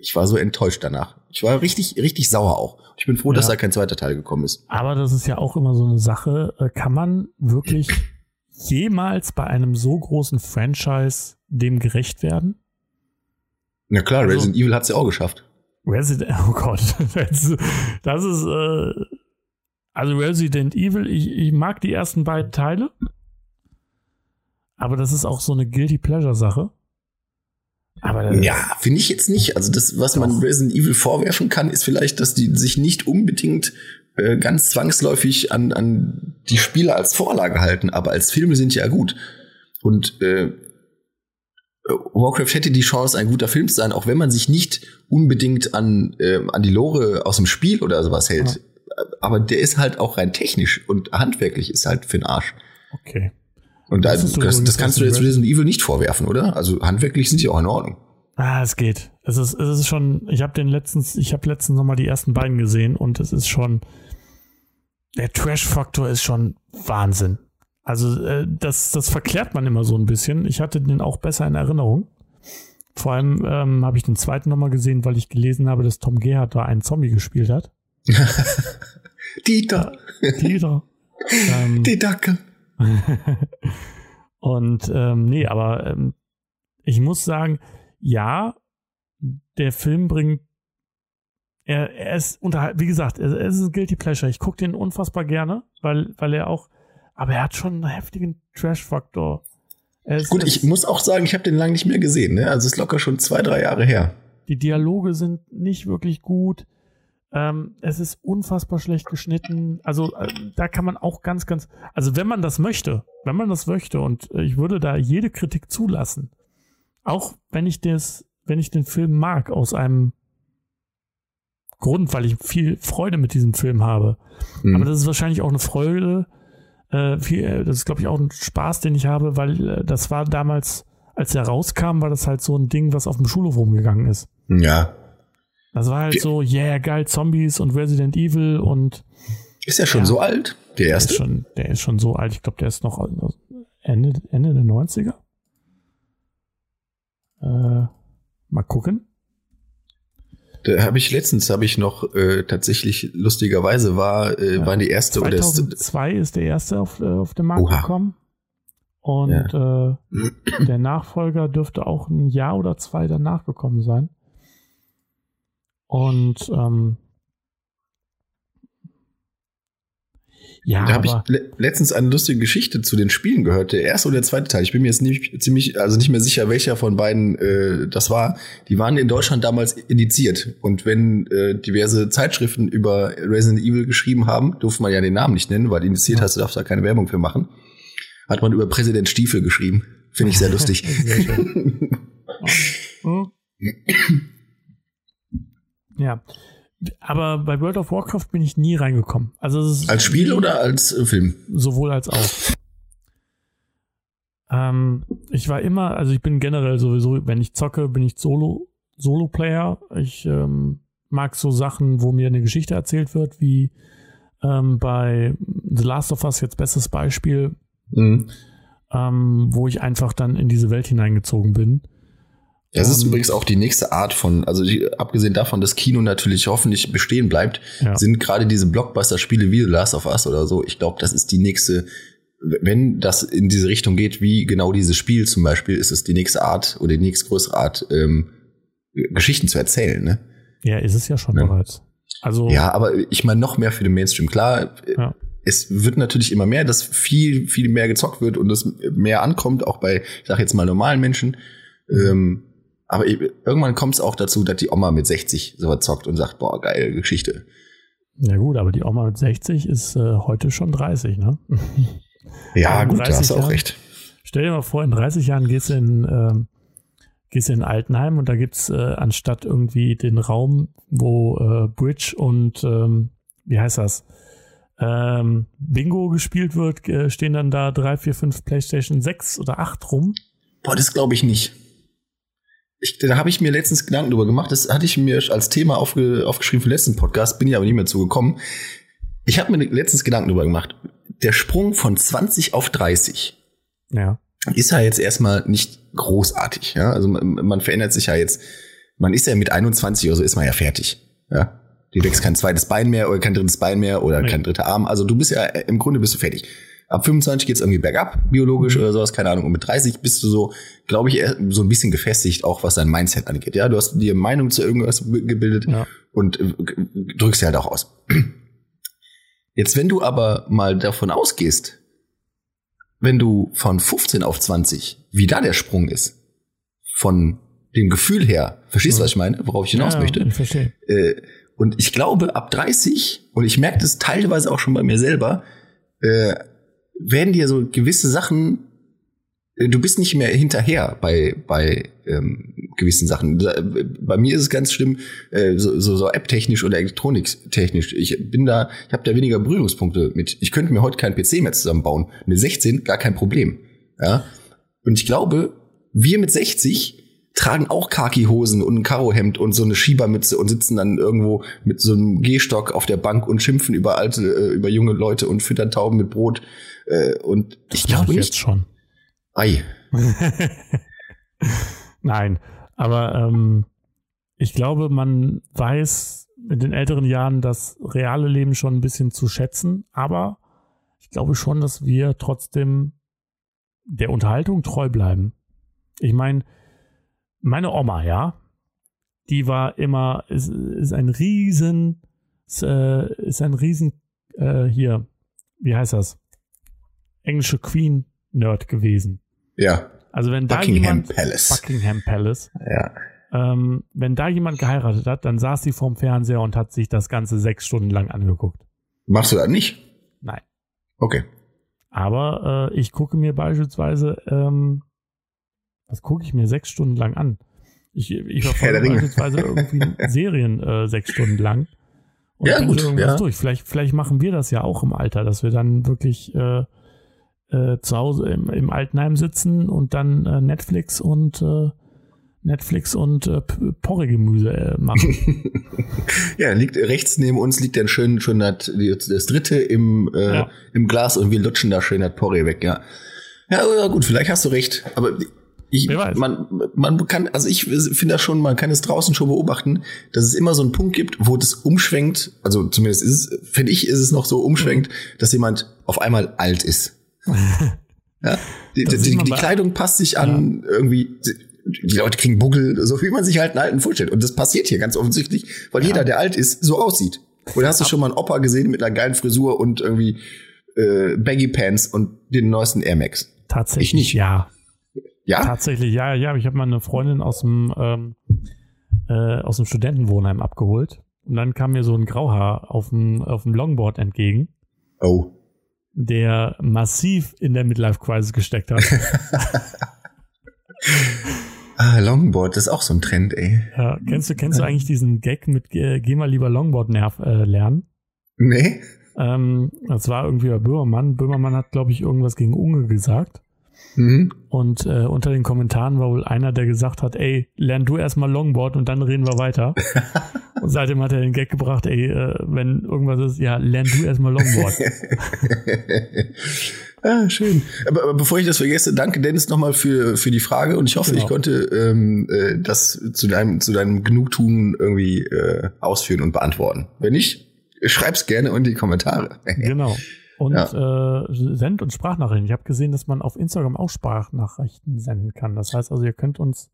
ich war so enttäuscht danach. Ich war richtig, richtig sauer auch. Ich bin froh, dass
Ja.
da kein zweiter Teil gekommen ist.
Aber das ist ja auch immer so eine Sache. Äh, Kann man wirklich jemals bei einem so großen Franchise dem gerecht werden?
Na klar,
Also-
Resident Evil hat's ja auch geschafft.
Resident, oh Gott, das, das ist, äh, also Resident Evil, ich, ich mag die ersten beiden Teile. Aber das ist auch so eine Guilty Pleasure-Sache.
Aber ja, finde ich jetzt nicht. Also das, was man Resident Evil vorwerfen kann, ist vielleicht, dass die sich nicht unbedingt äh, ganz zwangsläufig an, an die Spiele als Vorlage halten, aber als Filme sind ja gut. Und äh, Warcraft hätte die Chance, ein guter Film zu sein, auch wenn man sich nicht unbedingt an, äh, an die Lore aus dem Spiel oder sowas hält. Ja. Aber der ist halt auch rein technisch und handwerklich ist halt für den Arsch.
Okay.
Und da, das, das, das kannst du jetzt Resident Evil nicht vorwerfen, oder? Also handwerklich sind die auch in Ordnung.
Ah, es geht. Es ist, es ist schon, ich habe den letztens, ich habe letztens nochmal die ersten beiden gesehen und es ist schon, der Trash-Faktor ist schon Wahnsinn. Also äh, das, das verklärt man immer so ein bisschen. Ich hatte den auch besser in Erinnerung. Vor allem ähm, habe ich den zweiten nochmal gesehen, weil ich gelesen habe, dass Tom Gerhardt da einen Zombie gespielt hat.
Dieter.
Dieter.
ähm, Die Dacke.
und ähm, nee, aber ähm, ich muss sagen, ja, der Film bringt er, er ist unterhalb, wie gesagt, er, er ist ein Guilty Pleasure. Ich gucke den unfassbar gerne, weil, weil er auch, aber er hat schon einen heftigen Trash-Faktor.
Gut, ich muss auch sagen, ich habe den lange nicht mehr gesehen. Ne? Also es ist locker schon zwei, drei Jahre her.
Die Dialoge sind nicht wirklich gut. Ähm, es ist unfassbar schlecht geschnitten. Also äh, da kann man auch ganz, ganz, also wenn man das möchte, wenn man das möchte, und äh, ich würde da jede Kritik zulassen, auch wenn ich das, wenn ich den Film mag aus einem Grund, weil ich viel Freude mit diesem Film habe. Mhm. Aber das ist wahrscheinlich auch eine Freude, äh, viel, äh, das ist, glaube ich, auch ein Spaß, den ich habe, weil äh, das war damals, als er rauskam, war das halt so ein Ding, was auf dem Schulhof rumgegangen ist.
Ja.
Das war halt so, yeah, geil, Zombies und Resident Evil und.
Ist er schon ja, so alt, der erste?
Der ist schon, der ist schon so alt. Ich glaube, der ist noch Ende, Ende der 90er. Äh, mal gucken.
Da habe ich letztens habe ich noch äh, tatsächlich lustigerweise war äh, ja. war die erste
2002 oder ist der erste auf, äh, auf den Markt Oha. gekommen und ja. äh, der Nachfolger dürfte auch ein Jahr oder zwei danach gekommen sein und ähm,
Ja, da habe ich le letztens eine lustige Geschichte zu den Spielen gehört. Der erste oder der zweite Teil. Ich bin mir jetzt nicht ziemlich, also nicht mehr sicher, welcher von beiden äh, das war. Die waren in Deutschland damals indiziert. Und wenn äh, diverse Zeitschriften über Resident Evil geschrieben haben, durfte man ja den Namen nicht nennen, weil indiziert hast, du darfst da keine Werbung für machen. Hat man über Präsident Stiefel geschrieben. Finde ich sehr lustig. sehr schön.
ja. Aber bei World of Warcraft bin ich nie reingekommen. Also
als Spiel oder als äh, Film?
Sowohl als auch. Ähm, ich war immer, also ich bin generell sowieso, wenn ich zocke, bin ich Solo, Solo-Player. Ich ähm, mag so Sachen, wo mir eine Geschichte erzählt wird, wie ähm, bei The Last of Us jetzt bestes Beispiel, mhm. ähm, wo ich einfach dann in diese Welt hineingezogen bin.
Das ist übrigens auch die nächste Art von, also die, abgesehen davon, dass Kino natürlich hoffentlich bestehen bleibt, ja. sind gerade diese Blockbuster-Spiele wie The Last of Us oder so, ich glaube, das ist die nächste, wenn das in diese Richtung geht, wie genau dieses Spiel zum Beispiel, ist es die nächste Art oder die nächstgrößere Art, ähm, Geschichten zu erzählen, ne?
Ja, ist es ja schon ja. bereits.
Also ja, aber ich meine noch mehr für den Mainstream. Klar, ja. es wird natürlich immer mehr, dass viel, viel mehr gezockt wird und es mehr ankommt, auch bei, ich sag jetzt mal normalen Menschen. Ähm, aber irgendwann kommt es auch dazu, dass die Oma mit 60 so zockt und sagt, boah, geile Geschichte.
Ja gut, aber die Oma mit 60 ist äh, heute schon 30, ne?
Ja, gut, da hast du auch Jahren, recht.
Stell dir mal vor, in 30 Jahren gehst du in, ähm, gehst du in Altenheim und da gibt's äh, anstatt irgendwie den Raum, wo äh, Bridge und ähm, wie heißt das? Ähm, Bingo gespielt wird, äh, stehen dann da drei, vier, fünf PlayStation 6 oder 8 rum.
Boah, das glaube ich nicht ich, da habe ich mir letztens Gedanken drüber gemacht. Das hatte ich mir als Thema aufge, aufgeschrieben für den letzten Podcast, bin ich aber nicht mehr zugekommen. Ich habe mir letztens Gedanken drüber gemacht. Der Sprung von 20 auf 30
ja.
ist ja jetzt erstmal nicht großartig. Ja? Also man, man verändert sich ja jetzt. Man ist ja mit 21 oder so ist man ja fertig. Ja? Du wächst kein zweites Bein mehr oder kein drittes Bein mehr oder nee. kein dritter Arm. Also du bist ja im Grunde bist du fertig. Ab 25 geht's irgendwie bergab, biologisch oder sowas, keine Ahnung. Und mit 30 bist du so, glaube ich, so ein bisschen gefestigt, auch was dein Mindset angeht. Ja, du hast dir Meinung zu irgendwas gebildet ja. und äh, drückst sie halt auch aus. Jetzt, wenn du aber mal davon ausgehst, wenn du von 15 auf 20, wie da der Sprung ist, von dem Gefühl her, verstehst du, was ich meine, worauf ich hinaus
ja,
möchte?
Ich verstehe.
Äh, und ich glaube, ab 30, und ich merke das teilweise auch schon bei mir selber, äh, werden dir so gewisse Sachen, äh, du bist nicht mehr hinterher bei, bei ähm, gewissen Sachen. Bei mir ist es ganz schlimm, äh, so, so, so App-technisch oder Elektroniktechnisch. Ich bin da, ich habe da weniger Berührungspunkte mit. Ich könnte mir heute keinen PC mehr zusammenbauen. Mit 16 gar kein Problem. Ja? Und ich glaube, wir mit 60 tragen auch Khaki-Hosen und ein Karohemd und so eine Schiebermütze und sitzen dann irgendwo mit so einem Gehstock auf der Bank und schimpfen über alte, äh, über junge Leute und füttern Tauben mit Brot. Äh, und ich
Das mache
glaube
ich
nicht.
jetzt schon.
Ei.
Nein, aber ähm, ich glaube, man weiß in den älteren Jahren das reale Leben schon ein bisschen zu schätzen, aber ich glaube schon, dass wir trotzdem der Unterhaltung treu bleiben. Ich meine, meine Oma, ja, die war immer, ist, ist ein riesen, ist, äh, ist ein riesen, äh, hier, wie heißt das? Englische Queen-Nerd gewesen.
Ja.
Also wenn da
Buckingham
jemand
Palace.
Buckingham Palace,
Ja.
ähm, wenn da jemand geheiratet hat, dann saß sie vorm Fernseher und hat sich das Ganze sechs Stunden lang angeguckt.
Machst du das nicht?
Nein.
Okay.
Aber äh, ich gucke mir beispielsweise, ähm, was gucke ich mir sechs Stunden lang an? Ich, ich verfolge beispielsweise irgendwie Serien äh, sechs Stunden lang. Und
Ja, gut,
irgendwas
ja.
durch. Vielleicht, vielleicht machen wir das ja auch im Alter, dass wir dann wirklich äh, äh, zu Hause im, im Altenheim sitzen und dann äh, Netflix und äh, Netflix und äh, Porregemüse äh, machen.
Ja, liegt rechts neben uns liegt dann schön, schön das, das dritte im, äh,
Ja.
im Glas und wir lutschen da schön das Porree weg, ja. Ja, gut, vielleicht hast du recht. Aber ich, man, man kann, also ich finde das schon, man kann es draußen schon beobachten, dass es immer so einen Punkt gibt, wo das umschwenkt, also zumindest ist es, finde ich, ist es noch so umschwenkt,
Mhm.
dass jemand auf einmal alt ist. Ja? Die, die, die, die Kleidung passt sich an, irgendwie, die Leute kriegen Buggel, so wie man sich halt einen Alten vorstellt. Und das passiert hier ganz offensichtlich, weil jeder, der alt ist, so aussieht. Oder hast du schon mal einen Opa gesehen mit einer geilen Frisur und irgendwie äh, Baggy Pants und den neuesten Air Max?
Tatsächlich,
Ich nicht.
ja.
Ja?
Tatsächlich, ja, ja. Ich habe mal eine Freundin aus dem, ähm, äh, aus dem Studentenwohnheim abgeholt. Und dann kam mir so ein Grauhaar auf dem, auf dem Longboard entgegen,
Oh.
Der massiv in der Midlife-Crisis gesteckt hat.
Ah, Longboard, das ist auch so ein Trend, ey.
ja, kennst du, kennst du eigentlich diesen Gag mit äh, Geh mal lieber Longboard nerv, äh, lernen?
Nee?
Ähm, das war irgendwie bei Böhmermann. Böhmermann hat, glaube ich, irgendwas gegen Unge gesagt.
Mhm.
Und äh, unter den Kommentaren war wohl einer, der gesagt hat, ey, lern du erstmal Longboard und dann reden wir weiter. und seitdem hat er den Gag gebracht, ey, äh, wenn irgendwas ist, ja, lern du erstmal Longboard.
ah, schön. Aber, aber bevor ich das vergesse, danke Dennis nochmal für, für die Frage und ich hoffe,
Genau.
ich konnte ähm, äh, das zu deinem, zu deinem Genugtun irgendwie äh, ausführen und beantworten. Wenn nicht, schreib's gerne in die Kommentare.
genau. Und äh, Send- und Sprachnachrichten. Ich habe gesehen, dass man auf Instagram auch Sprachnachrichten senden kann. Das heißt also, ihr könnt uns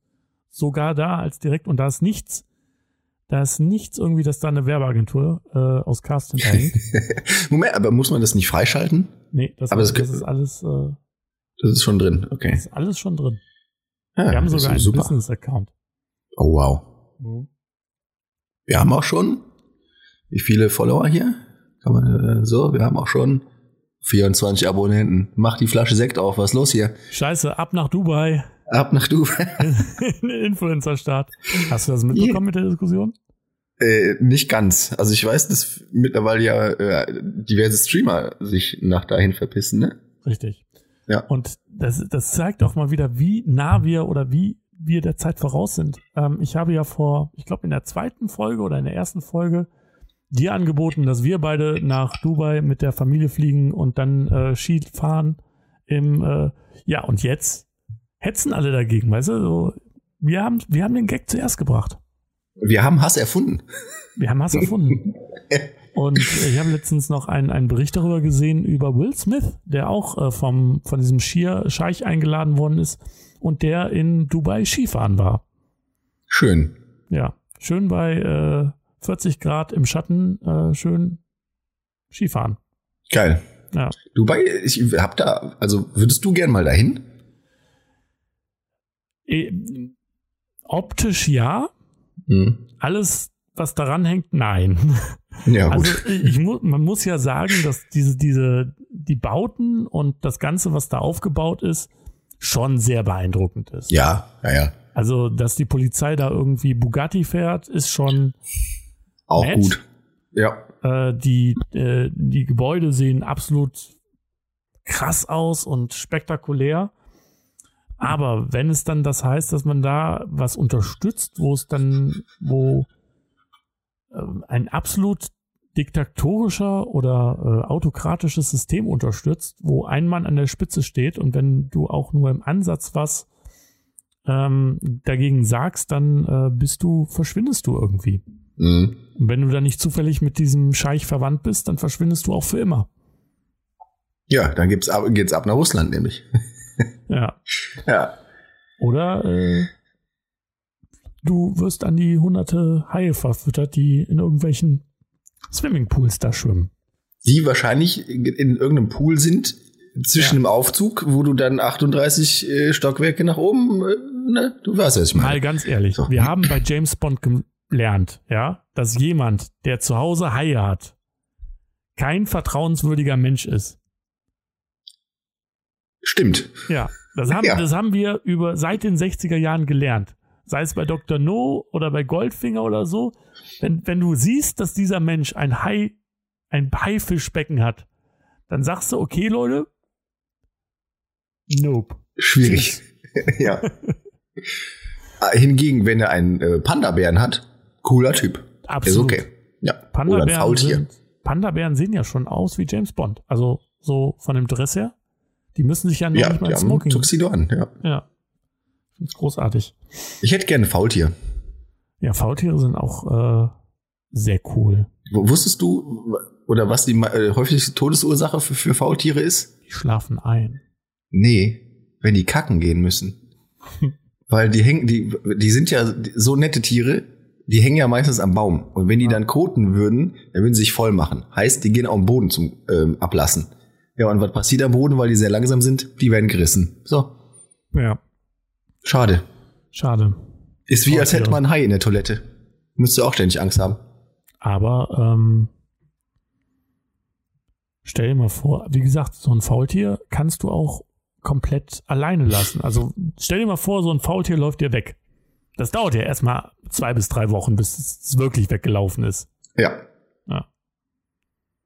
sogar da als direkt, und da ist nichts, da ist nichts irgendwie, dass da eine Werbeagentur äh, aus Cast hinterhängt.
Moment, aber muss man das nicht freischalten?
Nee, das,
Aber
das,
das-
ist alles, äh,
Das ist schon drin, okay.
das ist alles schon drin.
Ja,
Wir haben sogar einen. Business-Account.
Oh wow.
Mhm.
Wir haben auch schon, wie viele Follower hier? Man, äh, so, wir haben auch schon 24 Abonnenten. Mach die Flasche Sekt auf, was ist los hier?
Scheiße, ab nach Dubai.
Ab nach du.
in den Influencer-Start. Hast du das mitbekommen mit der Diskussion?
äh, nicht ganz. Also ich weiß, dass mittlerweile ja äh, diverse Streamer sich nach dahin verpissen, ne?
Richtig.
Ja.
Und das, das zeigt auch mal wieder, wie nah wir oder wie wir der Zeit voraus sind. Ähm, ich habe ja vor, ich glaube in der zweiten Folge oder in der ersten Folge dir angeboten, dass wir beide nach Dubai mit der Familie fliegen und dann äh, Ski fahren im, äh, ja, und jetzt hetzen alle dagegen, weißt du? So, wir, haben, wir haben den Gag zuerst gebracht.
Wir haben Hass erfunden.
Wir haben Hass erfunden. Und ich habe letztens noch einen, einen Bericht darüber gesehen über Will Smith, der auch äh, vom, von diesem Skier-Scheich eingeladen worden ist und der in Dubai Skifahren war.
Schön.
Ja, schön bei äh, 40 Grad im Schatten, äh, schön Skifahren.
Geil.
Ja.
Dubai, ich hab da, also würdest du gern mal dahin?
Eh, Optisch ja,
Hm.
alles, was daran hängt, nein.
Ja, gut.
Also ich mu man muss ja sagen, dass diese, diese, die Bauten und das Ganze, was da aufgebaut ist, schon sehr beeindruckend ist.
ja, ja, ja.
Also, dass die Polizei da irgendwie Bugatti fährt, ist schon
Auch
Nett.
gut. Ja.
äh, die, äh, die Gebäude sehen absolut krass aus und spektakulär. Aber wenn es dann das heißt, dass man da was unterstützt, wo es dann, wo äh, ein absolut diktatorischer oder äh, autokratisches System unterstützt, wo ein Mann an der Spitze steht und wenn du auch nur im Ansatz was ähm, dagegen sagst, dann äh, bist du, verschwindest du irgendwie.
Mhm.
Und wenn du dann nicht zufällig mit diesem Scheich verwandt bist, dann verschwindest du auch für immer.
Ja, dann gibt's ab, geht's ab nach Russland nämlich.
Ja.
Ja.
Oder äh, du wirst an die hunderte Haie verfüttert, die in irgendwelchen Swimmingpools da schwimmen.
Die wahrscheinlich in irgendeinem Pool sind, zwischen
Ja.
dem Aufzug, wo du dann 38 äh, Stockwerke nach oben, äh, ne? Du weißt, was ich
Mal
meine.
ganz ehrlich,
So.
wir haben bei James Bond gelernt, ja, dass jemand, der zu Hause Haie hat, kein vertrauenswürdiger Mensch ist.
Stimmt.
Ja, das haben,
Ja.
das haben wir über seit den 60er Jahren gelernt. Sei es bei Dr. No oder bei Goldfinger oder so. Wenn, wenn du siehst, dass dieser Mensch ein Hai, ein Haifischbecken hat, dann sagst du, okay, Leute, nope.
Schwierig. ja. Hingegen, wenn er einen äh, Panda-Bären hat, cooler Typ. Ist
Absolut.
okay. Ja.
Panda-Bären sind, Panda-Bären sehen ja schon aus wie James Bond. Also so von dem Dress her. Die müssen sich ja
Ja,
nicht mal Smoking.
Tuxedo an, ja.
Ja. Find's großartig.
Ich hätte gerne Faultier.
Ja, Faultiere sind auch äh, sehr cool.
Wusstest du, oder was die äh, häufigste Todesursache für, für Faultiere ist?
Die schlafen ein.
Nee, wenn die kacken gehen müssen. Weil die hängen, die, die sind ja so nette Tiere, die hängen ja meistens am Baum. Und wenn die dann koten würden, dann würden sie sich voll machen. Heißt, die gehen auf den Boden zum ähm, Ablassen. Ja, und was passiert am Boden, weil die sehr langsam sind? Die werden gerissen. So,
Ja,
schade.
schade.
Ist wie, als hätte man einen Hai in der Toilette. Müsst ihr auch ständig Angst haben.
Aber ähm, stell dir mal vor, wie gesagt, so ein Faultier kannst du auch komplett alleine lassen. Also stell dir mal vor, so ein Faultier läuft dir weg. Das dauert ja erstmal zwei bis drei Wochen, bis es wirklich weggelaufen ist.
Ja.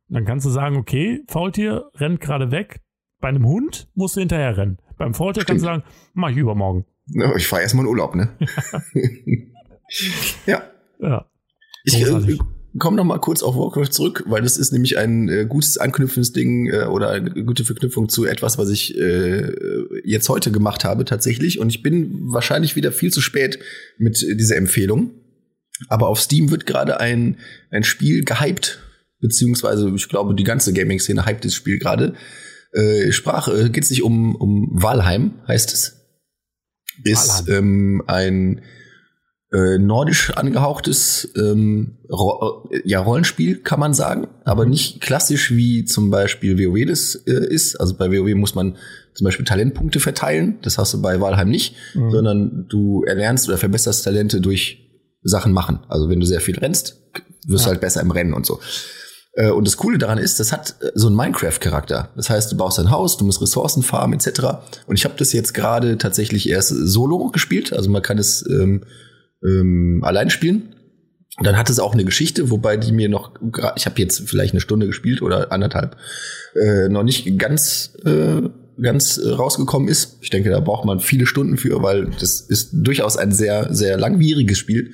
Dann kannst du sagen, okay, Faultier rennt gerade weg. Bei einem Hund musst du hinterher rennen. Beim Faultier kannst du sagen, mach ich übermorgen.
Ja, Ich fahre erstmal in Urlaub, ne? ja.
Ja.
Ich äh, komme noch mal kurz auf Warcraft zurück, weil das ist nämlich ein äh, gutes Anknüpfungsding äh, oder eine gute Verknüpfung zu etwas, was ich äh, jetzt heute gemacht habe tatsächlich. Und ich bin wahrscheinlich wieder viel zu spät mit äh, dieser Empfehlung. Aber auf Steam wird gerade ein, ein Spiel gehypt, beziehungsweise ich glaube, die ganze Gaming-Szene hypt das Spiel gerade. Äh, Sprache geht es nicht um, um Valheim, heißt es. Ist ähm, ein äh, nordisch angehauchtes ähm, Ro äh, ja, Rollenspiel, kann man sagen, aber nicht klassisch wie zum Beispiel WoW das äh, ist. Also bei WoW muss man zum Beispiel Talentpunkte verteilen, das hast du bei Valheim nicht,
Mhm.
sondern du erlernst oder verbesserst Talente durch Sachen machen. Also wenn du sehr viel rennst, wirst du
Ja.
halt besser im Rennen und so. Äh, Und das Coole daran ist, das hat äh, so einen Minecraft-Charakter. Das heißt, du baust ein Haus, du musst Ressourcen farmen etc. Und ich habe das jetzt gerade tatsächlich erst solo gespielt. Also man kann es ähm, ähm, allein spielen. Und dann hat es auch eine Geschichte, wobei die mir noch, ich habe jetzt vielleicht eine Stunde gespielt oder anderthalb, äh, noch nicht ganz äh, ganz äh, rausgekommen ist. Ich denke, da braucht man viele Stunden für, weil das ist durchaus ein sehr sehr langwieriges Spiel.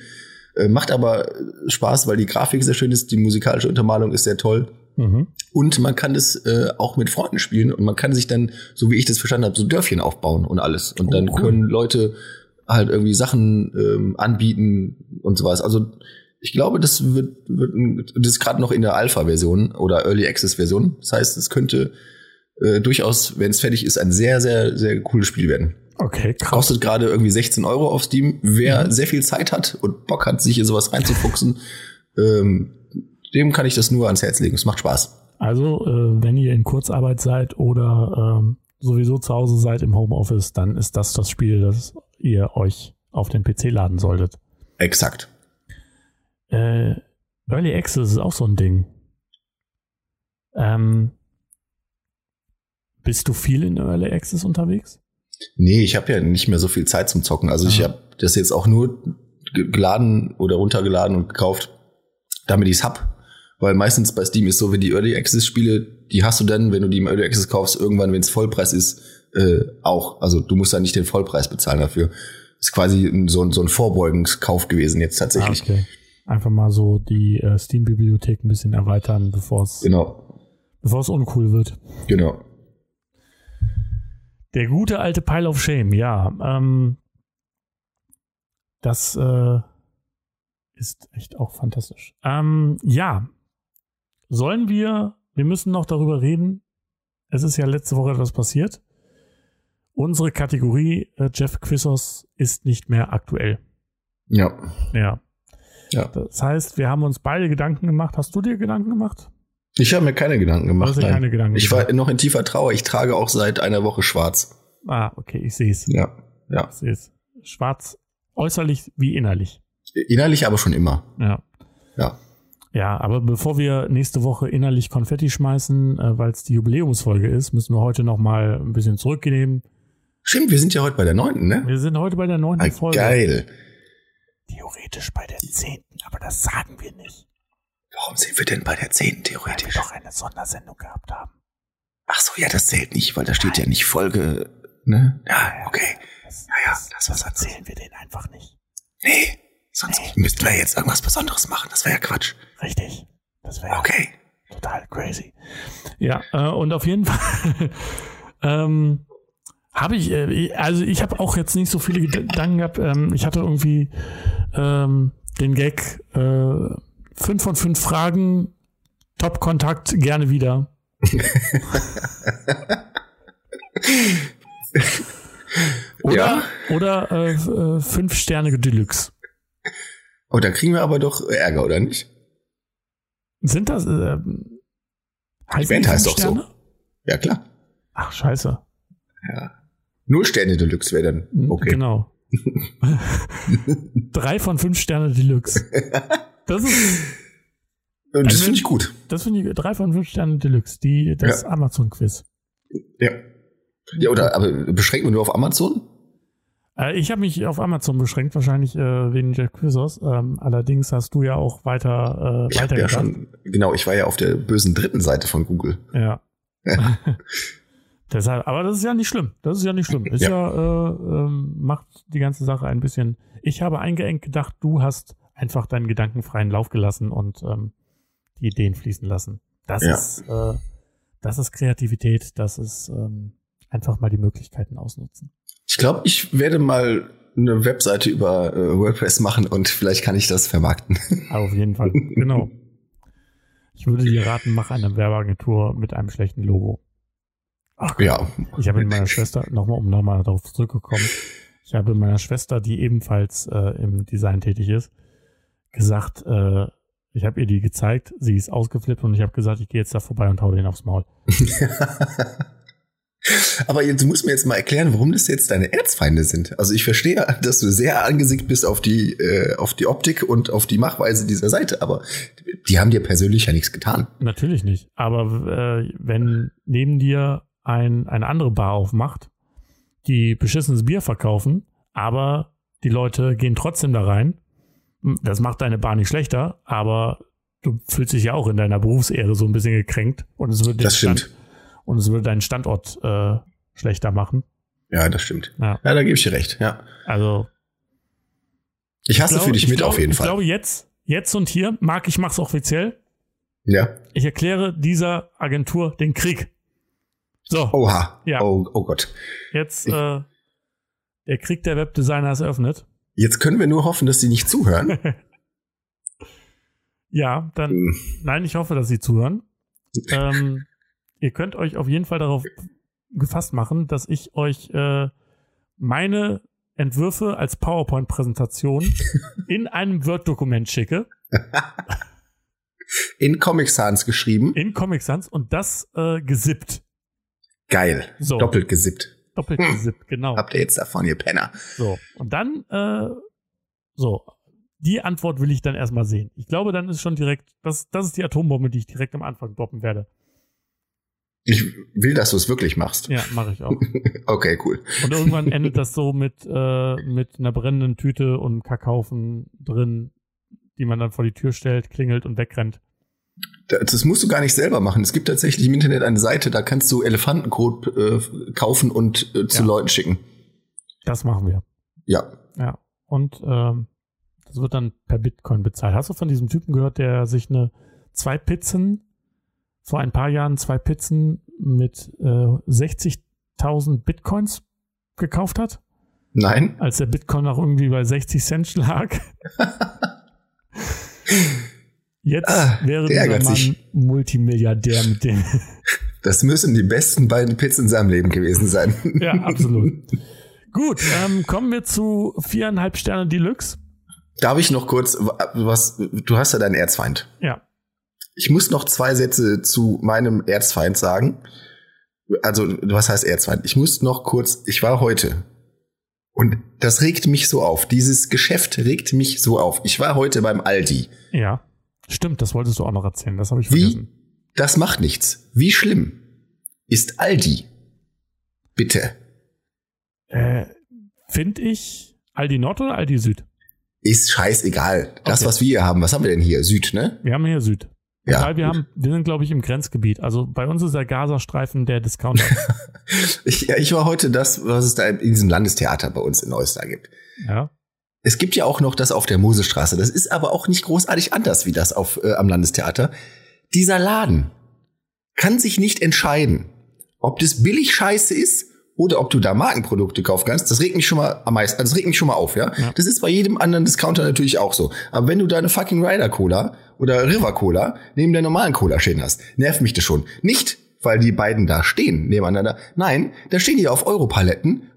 Äh, macht aber Spaß, weil die Grafik sehr schön ist, die musikalische Untermalung ist sehr toll.
Mhm.
Und man kann das äh, auch mit Freunden spielen und man kann sich dann, so wie ich das verstanden habe, so Dörfchen aufbauen und alles. Und
Oh,
dann
cool.
können Leute halt irgendwie Sachen ähm, anbieten und sowas. Also ich glaube, das wird, wird das ist gerade noch in der Alpha-Version oder Early Access-Version. Das heißt, es könnte äh, durchaus, wenn es fertig ist, ein sehr, sehr, sehr cooles Spiel werden.
Okay, krass.
Kostet gerade irgendwie 16 Euro auf Steam. Wer
Mhm.
sehr viel Zeit hat und Bock hat, sich in sowas reinzufuchsen, ähm, dem kann ich das nur ans Herz legen. Es macht Spaß.
Also, äh, wenn ihr in Kurzarbeit seid oder ähm, sowieso zu Hause seid im Homeoffice, dann ist das das Spiel, das ihr euch auf den PC laden solltet.
Exakt.
Äh, Early Access ist auch so ein Ding. Ähm, bist du viel in Early Access unterwegs?
Nee, ich habe ja nicht mehr so viel Zeit zum Zocken. Also ich
Ah.
habe das jetzt auch nur ge- geladen oder runtergeladen und gekauft, damit ich's hab. Weil meistens bei Steam ist so, wenn die Early Access Spiele, die hast du dann, wenn du die im Early Access kaufst, irgendwann, wenn es Vollpreis ist, äh, auch. Also du musst dann nicht den Vollpreis bezahlen dafür. Ist quasi ein- so, ein- so ein Vorbeugungskauf gewesen jetzt tatsächlich.
Ah, okay. Einfach mal so die äh, Steam-Bibliothek ein bisschen erweitern, bevor es
Genau,
bevor es uncool wird.
genau.
Der gute alte Pile of Shame, ja. Ähm, das äh, ist echt auch fantastisch. Ähm, ja. Sollen wir, wir müssen noch darüber reden. Es ist ja letzte Woche etwas passiert. Unsere Kategorie äh, Jeff Quissos ist nicht mehr aktuell.
Ja,
Ja.
ja.
Das heißt, wir haben uns beide Gedanken gemacht. Hast du dir Gedanken gemacht?
Ich habe mir keine Gedanken gemacht.
Hast keine Gedanken
ich war noch in tiefer Trauer. Ich trage auch seit einer Woche schwarz.
Ah, okay, ich sehe es.
Ja, ja.
Ich sehe es. Schwarz, äußerlich wie innerlich.
Innerlich aber schon immer.
Ja.
Ja.
Ja, aber bevor wir nächste Woche innerlich Konfetti schmeißen, äh, weil es die Jubiläumsfolge ist, müssen wir heute noch mal ein bisschen zurücknehmen.
Stimmt, wir sind ja heute bei der neunten, ne?
Wir sind heute bei der neunten
Ah,
Folge.
geil.
Theoretisch bei der zehnten, aber das sagen wir nicht.
Warum sind wir denn bei der zehnten
Weil wir
theoretisch?
doch eine Sondersendung gehabt haben.
Ach so, ja, das zählt nicht, weil da steht ja nicht Folge, ne? Ja, okay.
Das,
Ja, ja,
das,
das
erzählen wir denen einfach nicht.
Nee, sonst müssten wir jetzt irgendwas Besonderes machen. Das wäre ja Quatsch.
Richtig. Das wäre
Okay.
total crazy. Ja, äh, und auf jeden Fall ähm, habe ich, äh, also ich habe auch jetzt nicht so viele Gedanken gehabt. Ähm, ich hatte irgendwie ähm, den Gag, äh, fünf von fünf Fragen, Top-Kontakt, gerne wieder. Oder,
Ja.
oder äh, äh, fünf Sterne Deluxe.
Oh, da kriegen wir aber doch Ärger, oder nicht?
Sind das? Äh, heißen
Band
die
heißt doch so. Ja, klar.
Ach, scheiße.
Ja. Null Sterne Deluxe wäre dann okay.
Genau. Drei von fünf Sterne Deluxe. Das ist,
Und das
Also-
finde ich gut.
das finde ich, drei von fünf Sterne Deluxe, die, das
Ja.
Amazon-Quiz.
Ja. Ja, oder aber beschränken wir nur auf Amazon?
Äh, ich habe mich auf Amazon beschränkt, wahrscheinlich äh, wegen Jack Quizzos. Ähm, allerdings hast du ja auch weiter, äh,
Ich
weiter
ja schon, genau, ich war ja auf der bösen dritten Seite von Google.
Ja. Deshalb, aber das ist ja nicht schlimm. Das ist ja nicht schlimm. Ist ja,
Ja.
äh, ähm, macht die ganze Sache ein bisschen. Ich habe eingeengt gedacht, du hast einfach deinen gedankenfreien Lauf gelassen und ähm, die Ideen fließen lassen. Das
Ja.
ist, äh, das ist Kreativität. Das ist ähm, einfach mal die Möglichkeiten ausnutzen.
Ich glaube, ich werde mal eine Webseite über äh, WordPress machen und vielleicht kann ich das vermarkten.
Auf jeden Fall. genau. Ich würde dir raten, mach eine Werbeagentur mit einem schlechten Logo. Ach,
ja.
Ich habe mit meiner Schwester, nochmal, um nochmal darauf zurückgekommen, ich habe meiner Schwester, die ebenfalls äh, im Design tätig ist, gesagt, äh, ich habe ihr die gezeigt, sie ist ausgeflippt und ich habe gesagt, ich gehe jetzt da vorbei und hau den aufs Maul.
Aber jetzt, du musst mir jetzt mal erklären, warum das jetzt deine Erzfeinde sind. Also ich verstehe, dass du sehr angesickt bist auf die, äh, auf die Optik und auf die Machweise dieser Seite, aber die haben dir persönlich ja nichts getan.
Natürlich nicht. Aber äh, wenn neben dir ein, eine andere Bar aufmacht, die beschissenes Bier verkaufen, aber die Leute gehen trotzdem da rein, das macht deine Bar nicht schlechter, aber du fühlst dich ja auch in deiner Berufsehre so ein bisschen gekränkt und es wird den
Das stimmt.
Stand, und es würde deinen Standort äh, schlechter machen.
Ja, das stimmt.
Ja.
Ja, da gebe ich dir recht, ja.
Also
Ich hasse
glaube-
für dich
ich
mit
glaube,
auf jeden
ich
Fall.
glaube jetzt, jetzt und hier, Marc, ich mach's offiziell.
ja.
Ich erkläre dieser Agentur den Krieg. So.
Oha.
Ja.
Oh, oh Gott.
Jetzt, äh, der Krieg der Webdesigner ist eröffnet.
Jetzt können wir nur hoffen, dass sie nicht zuhören.
Ja, dann,
Hm.
nein, ich hoffe, dass Sie zuhören. ähm, ihr könnt euch auf jeden Fall darauf gefasst machen, dass ich euch äh, meine Entwürfe als PowerPoint-Präsentation in einem Word-Dokument schicke.
In Comic Sans geschrieben.
In Comic Sans und das äh, gesippt.
Geil.
So.
Doppelt gesippt.
Doppelt
Hm.
gesippt, genau.
Habt ihr jetzt davon, ihr Penner?
So. Und dann, äh, so. Die Antwort will ich dann erstmal sehen. Ich glaube, dann ist schon direkt, das, das ist die Atombombe, die ich direkt am Anfang droppen werde.
Ich will, dass du es wirklich machst.
Ja, mache ich auch.
Okay, cool.
Und irgendwann endet das so mit, äh, mit einer brennenden Tüte und einem Kackhaufen drin, die man dann vor die Tür stellt, klingelt und wegrennt.
Das musst du gar nicht selber machen. Es gibt tatsächlich im Internet eine Seite, da kannst du Elefantenkot äh, kaufen und äh, zu
Ja.
Leuten schicken.
Das machen wir.
Ja.
Ja. Und ähm, das wird dann per Bitcoin bezahlt. Hast du von diesem Typen gehört, der sich eine zwei Pizzen vor ein paar Jahren zwei Pizzen mit äh, 60.000 Bitcoins gekauft hat,
Nein?
als der Bitcoin noch irgendwie bei 60 Cent lag? Jetzt
Ah,
wäre
der
dieser Mann
sich.
Multimilliardär mit dem.
Das müssen die besten beiden Pizzen in seinem Leben gewesen sein.
ja, absolut. Gut, ähm, kommen wir zu viereinhalb Sterne Deluxe.
Darf ich noch kurz was? Du hast ja deinen Erzfeind.
Ja,
Ich muss noch zwei Sätze zu meinem Erzfeind sagen. Also, was heißt Erzfeind? Ich muss noch kurz, ich war heute. Und das regt mich so auf. Dieses Geschäft regt mich so auf. Ich war heute beim Aldi.
ja. Stimmt, das wolltest du auch noch erzählen. Das habe ich
Wie?
vergessen.
Das macht nichts. Wie schlimm ist Aldi? Bitte.
Äh, Finde ich Aldi Nord oder Aldi Süd?
Ist scheißegal. Das,
Okay.
was wir hier haben, was haben wir denn hier? Süd, ne?
Wir haben hier Süd.
Ja,
Weil wir
gut.
haben, wir sind, glaube ich, im Grenzgebiet. Also bei uns ist der Gazastreifen der Discounter.
Ich, ich war heute das, was es da in diesem Landestheater bei uns in Neustar gibt.
ja.
Es gibt ja auch noch das auf der Mosestraße. Das ist aber auch nicht großartig anders wie das auf, äh, am Landestheater. Dieser Laden kann sich nicht entscheiden, ob das billig scheiße ist oder ob du da Markenprodukte kaufen kannst. Das regt mich schon mal am meisten, also das regt mich schon mal auf, ja?
Ja.
Das ist bei jedem anderen Discounter natürlich auch so. Aber wenn du da eine fucking Ryder Cola oder River Cola neben der normalen Cola stehen hast, nervt mich das schon. Nicht, weil die beiden da stehen nebeneinander. Nein, da stehen die auf Europaletten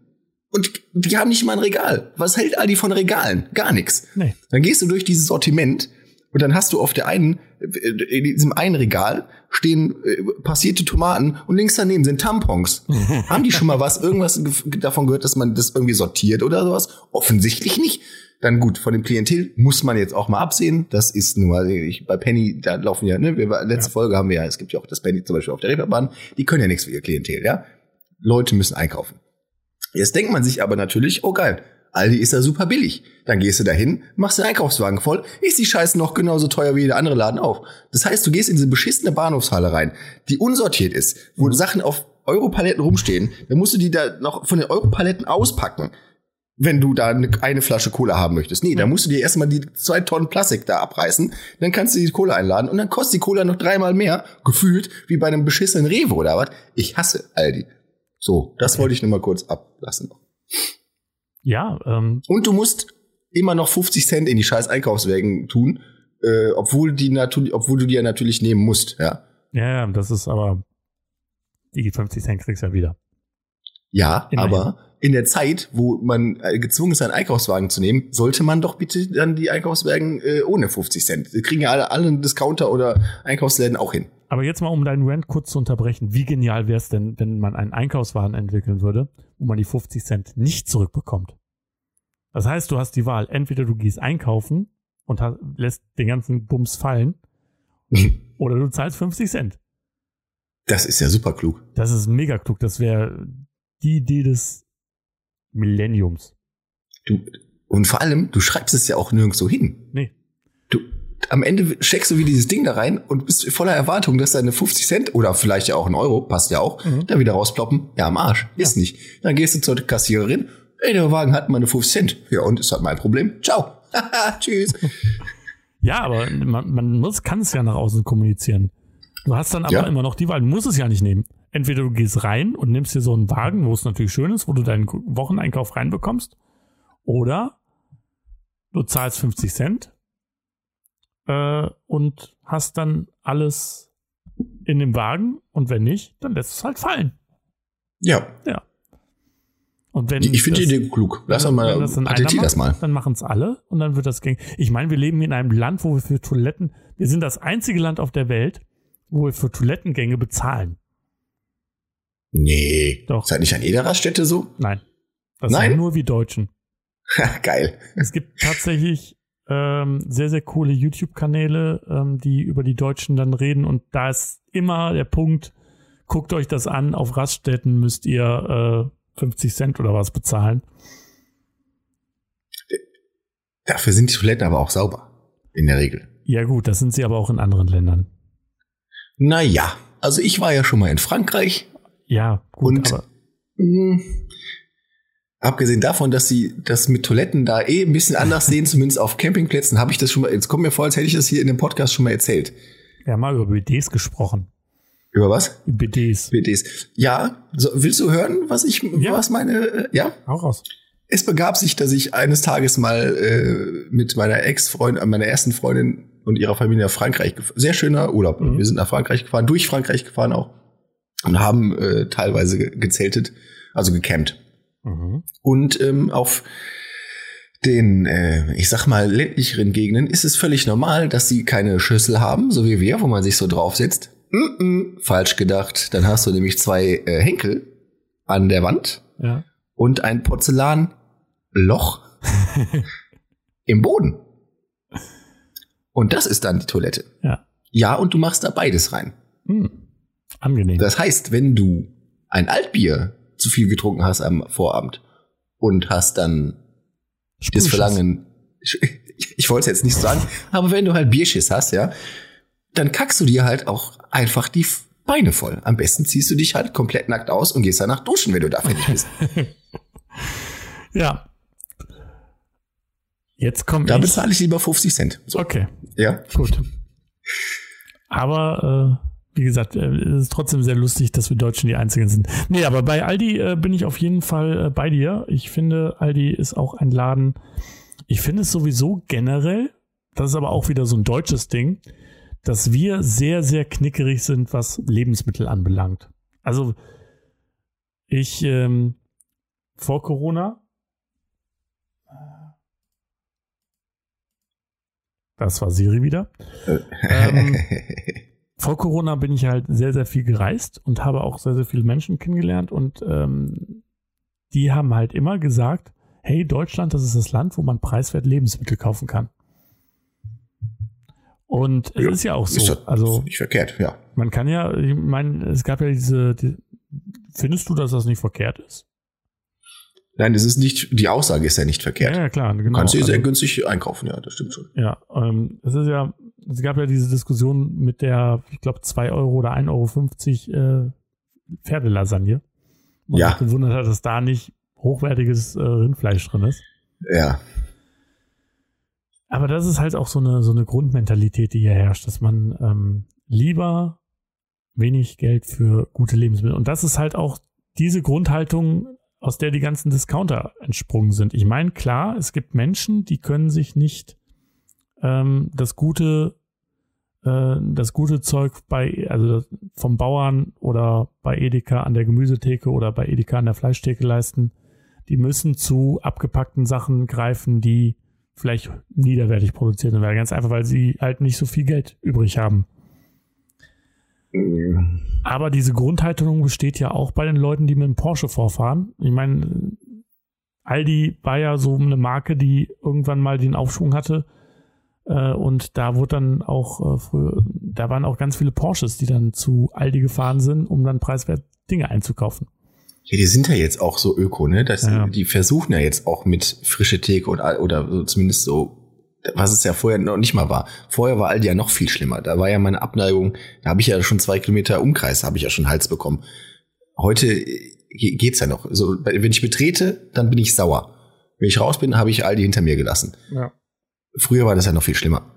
und die haben nicht mal ein Regal. Was hält Aldi von Regalen? Gar nichts.
Nee.
Dann gehst du durch dieses Sortiment und dann hast du auf der einen, in diesem einen Regal stehen äh, passierte Tomaten und links daneben sind Tampons. Haben die schon mal was, irgendwas davon gehört, dass man das irgendwie sortiert oder sowas? Offensichtlich nicht. Dann gut, von dem Klientel muss man jetzt auch mal absehen. Das ist nur, ich, bei Penny, da laufen ja, ne, wir, letzte
Ja.
Folge haben wir ja, es gibt ja auch das Penny zum Beispiel auf der Reeperbahn, die können ja nichts für ihr Klientel, ja. Leute müssen einkaufen. Jetzt denkt man sich aber natürlich, oh geil, Aldi ist ja super billig. Dann gehst du dahin, machst den Einkaufswagen voll, ist die Scheiße noch genauso teuer wie jeder andere Laden auch. Das heißt, du gehst in diese beschissene Bahnhofshalle rein, die unsortiert ist, wo Sachen auf Europaletten rumstehen, dann musst du die da noch von den Europaletten auspacken, wenn du da eine, eine Flasche Cola haben möchtest. Nee, da musst du dir erstmal die zwei Tonnen Plastik da abreißen, dann kannst du die Cola einladen und dann kostet die Cola noch dreimal mehr, gefühlt, wie bei einem beschissenen Rewe oder was. Ich hasse Aldi. So, das wollte ich nur mal kurz ablassen.
Ja, ähm,
Und du musst immer noch 50 Cent in die scheiß Einkaufswägen tun, äh, obwohl die natürlich, obwohl du die ja natürlich nehmen musst, ja.
ja, ja, das ist aber die 50 Cent kriegst du ja wieder.
Ja,
Immerhin.
aber in der Zeit, wo man äh, gezwungen ist, einen Einkaufswagen zu nehmen, sollte man doch bitte dann die Einkaufswagen äh, ohne 50 Cent. Die kriegen ja alle, alle Discounter oder Einkaufsläden auch hin.
Aber jetzt mal, um deinen Rant kurz zu unterbrechen. Wie genial wäre es denn, wenn man einen Einkaufswagen entwickeln würde, wo man die 50 Cent nicht zurückbekommt? Das heißt, du hast die Wahl. Entweder du gehst einkaufen und hast, lässt den ganzen Bums fallen, oder du zahlst 50 Cent.
Das ist ja super klug.
Das ist mega klug. Das wäre die Idee des Millenniums.
Du, und vor allem, du schreibst es ja auch nirgendwo hin.
Nee.
Am Ende checkst du wie dieses Ding da rein und bist voller Erwartung, dass deine 50 Cent oder vielleicht ja auch ein Euro, passt ja auch,
Mhm.
da wieder rausploppen. Ja, am Arsch. Ist nicht. Dann gehst du zur Kassiererin. Ey, der Wagen hat mal eine 50 Cent. Ja, und ist halt mein Problem. Ciao. Tschüss.
Ja, aber man, man muss, kann es ja nach außen kommunizieren. Du hast dann aber
Ja.
immer noch die Wahl, du musst es ja nicht nehmen. Entweder du gehst rein und nimmst dir so einen Wagen, wo es natürlich schön ist, wo du deinen Wocheneinkauf reinbekommst, oder du zahlst 50 Cent äh, und hast dann alles in dem Wagen und wenn nicht, dann lässt es halt fallen.
Ja.
Ja. Und wenn
Ich finde die
das-
Idee klug. Lass doch mal,
das
patentier das
macht,
mal.
Dann machen es alle und dann wird das gängig. Ich meine, wir leben in einem Land, wo wir für Toiletten, wir sind das einzige Land auf der Welt, wo wir für Toilettengänge bezahlen.
Nee.
Doch.
Ist halt nicht an jeder Raststätte so?
Nein. Das
Nein?
sind nur wir Deutschen.
Geil.
Es gibt tatsächlich ähm, sehr, sehr coole YouTube-Kanäle, ähm, die über die Deutschen dann reden und da ist immer der Punkt, guckt euch das an, auf Raststätten müsst ihr äh, 50 Cent oder was bezahlen.
Dafür sind die Toiletten aber auch sauber. In der Regel.
Ja gut, das sind sie aber auch in anderen Ländern.
Naja. Also ich war ja schon mal in Frankreich.
Ja, gut,
Und-
aber
Hm. Abgesehen davon, dass sie das mit Toiletten da eh ein bisschen anders sehen, zumindest auf Campingplätzen, habe ich das schon mal, jetzt kommt mir vor, als hätte ich das hier in dem Podcast schon mal erzählt.
wir haben mal über BDs gesprochen.
Über was?
BDs.
BDs. Ja, so, willst du hören, was ich,
Ja.
was meine, äh, ja?
Auch raus.
Es begab sich, dass ich eines Tages mal äh, mit meiner Ex-Freundin, meiner ersten Freundin und ihrer Familie nach Frankreich gefahren. Sehr schöner Urlaub.
Mhm.
Wir sind nach Frankreich gefahren, durch Frankreich gefahren auch und haben äh, teilweise ge gezeltet, also gecampt.
Mhm.
Und ähm, auf den, äh, ich sag mal, ländlicheren Gegenden ist es völlig normal, dass sie keine Schüssel haben, so wie wir, wo man sich so draufsetzt. Mm -mm, falsch gedacht. Dann hast du nämlich zwei äh, Henkel an der Wand
Ja.
und ein Porzellanloch im Boden. Und das ist dann die Toilette.
Ja.
Ja, und du machst da beides rein.
Hm. Angenehm.
Das heißt, wenn du ein Altbier zu viel getrunken hast am Vorabend und hast dann das
Sprühschuss.
Verlangen, ich, ich wollte es jetzt nicht sagen, aber wenn du halt Bierschiss hast, ja, dann kackst du dir halt auch einfach die Beine voll. Am besten ziehst du dich halt komplett nackt aus und gehst danach duschen, wenn du da fertig bist.
Ja. Jetzt kommt
Da bezahle ich lieber 50 Cent. So,
Okay,
ja.
gut. Aber äh, wie gesagt, äh, es ist trotzdem sehr lustig, dass wir Deutschen die Einzigen sind. Nee, aber bei Aldi äh, bin ich auf jeden Fall äh, bei dir. Ich finde, Aldi ist auch ein Laden. Ich finde es sowieso generell, das ist aber auch wieder so ein deutsches Ding, dass wir sehr, sehr knickerig sind, was Lebensmittel anbelangt. Also ich ähm, vor Corona das war Siri wieder. Ähm, vor Corona bin ich halt sehr, sehr viel gereist und habe auch sehr, sehr viele Menschen kennengelernt und ähm, die haben halt immer gesagt, hey, Deutschland, das ist das Land, wo man preiswert Lebensmittel kaufen kann. Und es
Ja,
ist ja auch
Ist
so.
doch
Also
nicht verkehrt, ja.
man kann ja, ich meine, es gab ja diese, die, findest du, dass das nicht verkehrt ist?
Nein, es ist nicht, die Aussage ist ja nicht verkehrt.
Ja, ja klar, genau.
Du kannst dir
Also-
sehr günstig einkaufen, ja, das stimmt schon.
Ja, ähm, es ist ja, es gab ja diese Diskussion mit der, ich glaube, 2 Euro oder 1,50 Euro äh, Pferdelasagne. Man
Ja.
gewundert hat, dass da nicht hochwertiges äh, Rindfleisch drin ist.
Ja.
Aber das ist halt auch so eine, so eine Grundmentalität, die hier herrscht, dass man ähm, lieber wenig Geld für gute Lebensmittel. Und das ist halt auch diese Grundhaltung, aus der die ganzen Discounter entsprungen sind. Ich meine, klar, es gibt Menschen, die können sich nicht ähm, das gute, äh, das gute Zeug bei, also vom Bauern oder bei Edeka an der Gemüsetheke oder bei Edeka an der Fleischtheke leisten. Die müssen zu abgepackten Sachen greifen, die vielleicht niederwertig produziert werden. Ganz einfach, weil sie halt nicht so viel Geld übrig haben. Aber diese Grundhaltung besteht ja auch bei den Leuten, die mit dem Porsche vorfahren. Ich meine, Aldi war ja so eine Marke, die irgendwann mal den Aufschwung hatte. Äh, Und da wurde dann auch äh, früher, da waren auch ganz viele Porsches, die dann zu Aldi gefahren sind, um dann preiswert Dinge einzukaufen.
Ja, die sind ja jetzt auch so öko, ne? Das,
Ja.
Die versuchen ja jetzt auch mit frische Theke und, oder so zumindest so, was es ja vorher noch nicht mal war. Vorher war Aldi ja noch viel schlimmer. Da war ja meine Abneigung, da habe ich ja schon zwei Kilometer Umkreis, habe ich ja schon Hals bekommen. Heute äh, ge- geht's ja noch. So, wenn ich betrete, dann bin ich sauer. Wenn ich raus bin, habe ich Aldi hinter mir gelassen.
Ja.
Früher war das ja noch viel schlimmer.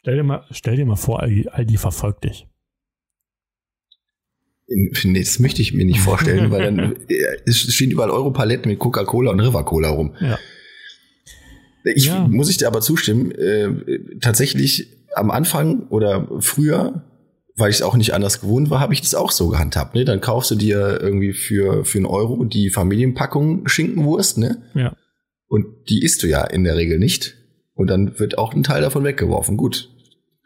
Stell dir mal, stell dir mal vor, Aldi, Aldi verfolgt dich.
Nee, das möchte ich mir nicht vorstellen, weil dann äh, es stehen überall Europaletten mit Coca-Cola und River-Cola rum.
Ja.
Ich
Ja.
muss ich dir aber zustimmen, äh, tatsächlich am Anfang oder früher weil ich es auch nicht anders gewohnt war, habe ich das auch so gehandhabt. Ne? Dann kaufst du dir irgendwie für, für einen Euro die Familienpackung Schinkenwurst, ne?
Ja.
Und die isst du ja in der Regel nicht. Und dann wird auch ein Teil davon weggeworfen. Gut.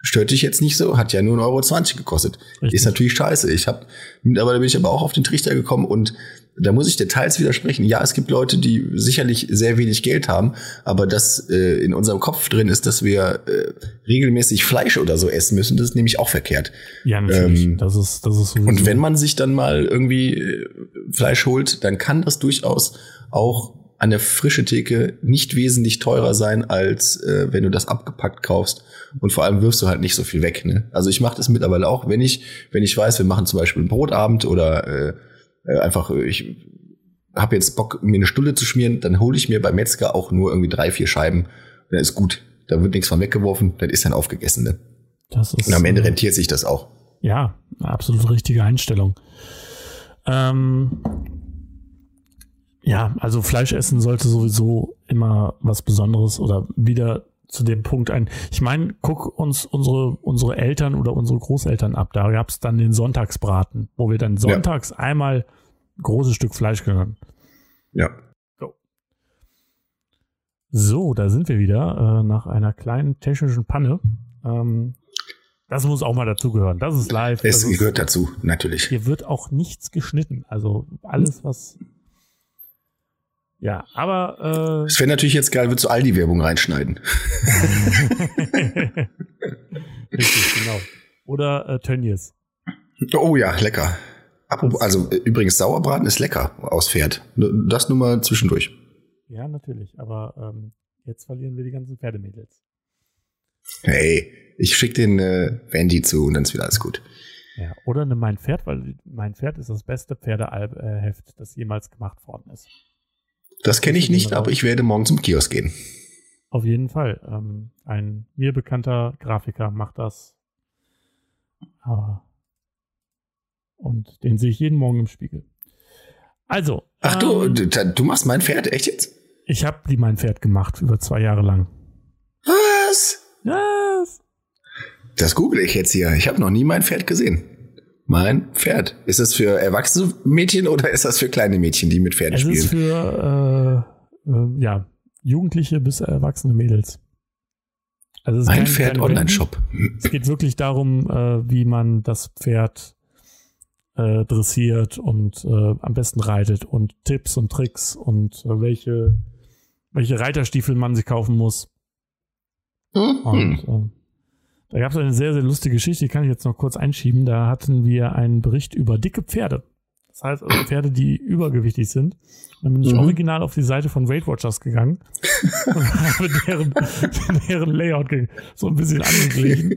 Stört dich jetzt nicht so, hat ja nur 1,20 Euro gekostet.
Richtig.
Ist natürlich scheiße. Ich habe, mittlerweile bin ich aber auch auf den Trichter gekommen und da muss ich Details widersprechen. Ja, es gibt Leute, die sicherlich sehr wenig Geld haben, aber das äh, in unserem Kopf drin ist, dass wir äh, regelmäßig Fleisch oder so essen müssen, das ist nämlich auch verkehrt.
Ja, natürlich.
Ähm,
das ist, das ist.
Und wenn man sich dann mal irgendwie äh, Fleisch holt, dann kann das durchaus auch an der frische Theke nicht wesentlich teurer sein, als äh, wenn du das abgepackt kaufst. Und vor allem wirfst du halt nicht so viel weg. Ne? Also ich mache das mittlerweile auch, wenn ich, wenn ich weiß, wir machen zum Beispiel einen Brotabend oder äh, äh, einfach, äh, ich habe jetzt Bock, mir eine Stulle zu schmieren, dann hole ich mir beim Metzger auch nur irgendwie drei, vier Scheiben. Dann ist gut. Da wird nichts von weggeworfen, dann ist dann aufgegessen. Ne?
das ist,
Und am Ende
äh,
rentiert sich das auch.
Ja, absolut richtige Einstellung. Ähm, ja, also Fleisch essen sollte sowieso immer was Besonderes oder wieder zu dem Punkt ein. Ich meine, guck uns unsere, unsere Eltern oder unsere Großeltern ab. Da gab's dann den Sonntagsbraten, wo wir dann sonntags einmal ein großes Stück Fleisch genommen.
Ja.
So, da sind wir wieder äh, nach einer kleinen technischen Panne. Ähm, das muss auch mal dazugehören. Das ist live.
Es
das ist,
gehört dazu, natürlich.
hier wird auch nichts geschnitten. Also alles, was. Ja, aber
Es wäre natürlich jetzt geil, würdest du Aldi-Werbung reinschneiden.
äh, richtig, genau. Oder äh, Tönnies.
Oh ja, lecker. Apropos, also äh, übrigens, Sauerbraten ist lecker aus Pferd. Das nur mal zwischendurch.
Ja, natürlich. Aber ähm, jetzt verlieren wir die ganzen Pferdemädels.
Hey, ich schick den äh, Wendy zu und dann ist wieder alles gut.
Ja, oder eine Mein Pferd, weil Mein Pferd ist das beste Pferdeheft, das jemals gemacht worden ist.
Das kenne ich nicht, aber ich werde morgen zum Kiosk gehen.
Auf jeden Fall. Ähm, ein mir bekannter Grafiker macht das. Aber und den sehe ich jeden Morgen im Spiegel. Also.
Ach du,
ähm,
du, machst mein Pferd, echt jetzt?
ich habe die mein Pferd gemacht über zwei Jahre lang.
Was?
Yes.
Das google ich jetzt hier. Ich habe noch nie mein Pferd gesehen. Mein Pferd. Ist das für erwachsene Mädchen oder ist das für kleine Mädchen, die mit Pferden
Es ist
spielen?
für äh, äh, ja Jugendliche bis erwachsene Mädels. Also es ist
Mein
kein-
Pferd Online-Shop.
Es geht wirklich darum, äh, wie man das Pferd äh, dressiert und äh, am besten reitet und Tipps und Tricks und äh, welche, welche Reiterstiefel man sich kaufen muss. Und
Mhm.
äh, da gab es eine sehr, sehr lustige Geschichte, die kann ich jetzt noch kurz einschieben. Da hatten wir einen Bericht über dicke Pferde. Das heißt also Pferde, die übergewichtig sind. Und dann bin ich
Mhm.
original auf die Seite von Weight Watchers gegangen und habe deren, deren Layout so ein bisschen angeglichen.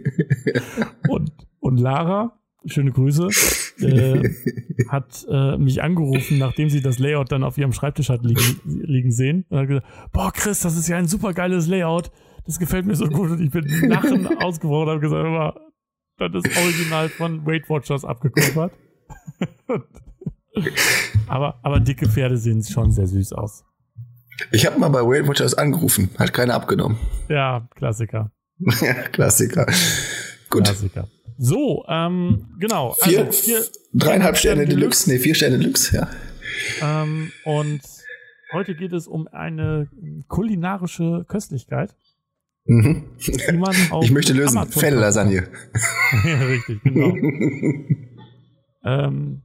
Und, und Lara, schöne Grüße, äh, hat äh, mich angerufen, nachdem sie das Layout dann auf ihrem Schreibtisch hat liegen, liegen sehen. Und hat gesagt, boah, Chris, das ist ja ein super geiles Layout. Das gefällt mir so gut. Und ich bin lachen ausgebrochen und habe gesagt, aber das ist original von Weight Watchers abgekupfert. aber, aber dicke Pferde sehen schon sehr süß aus.
Ich habe mal bei Weight Watchers angerufen, hat keiner abgenommen.
Ja, Klassiker.
Ja, Klassiker. Gut.
Klassiker. So, ähm, genau.
Vier,
Also vier,
dreieinhalb Sterne
Sterne
Deluxe, nee, vier Sterne Deluxe, ja.
ähm, und heute geht es um eine kulinarische Köstlichkeit,
Mhm. Ich möchte lösen.
Amazon
Fell-Lasagne.
ja, richtig, genau. ähm,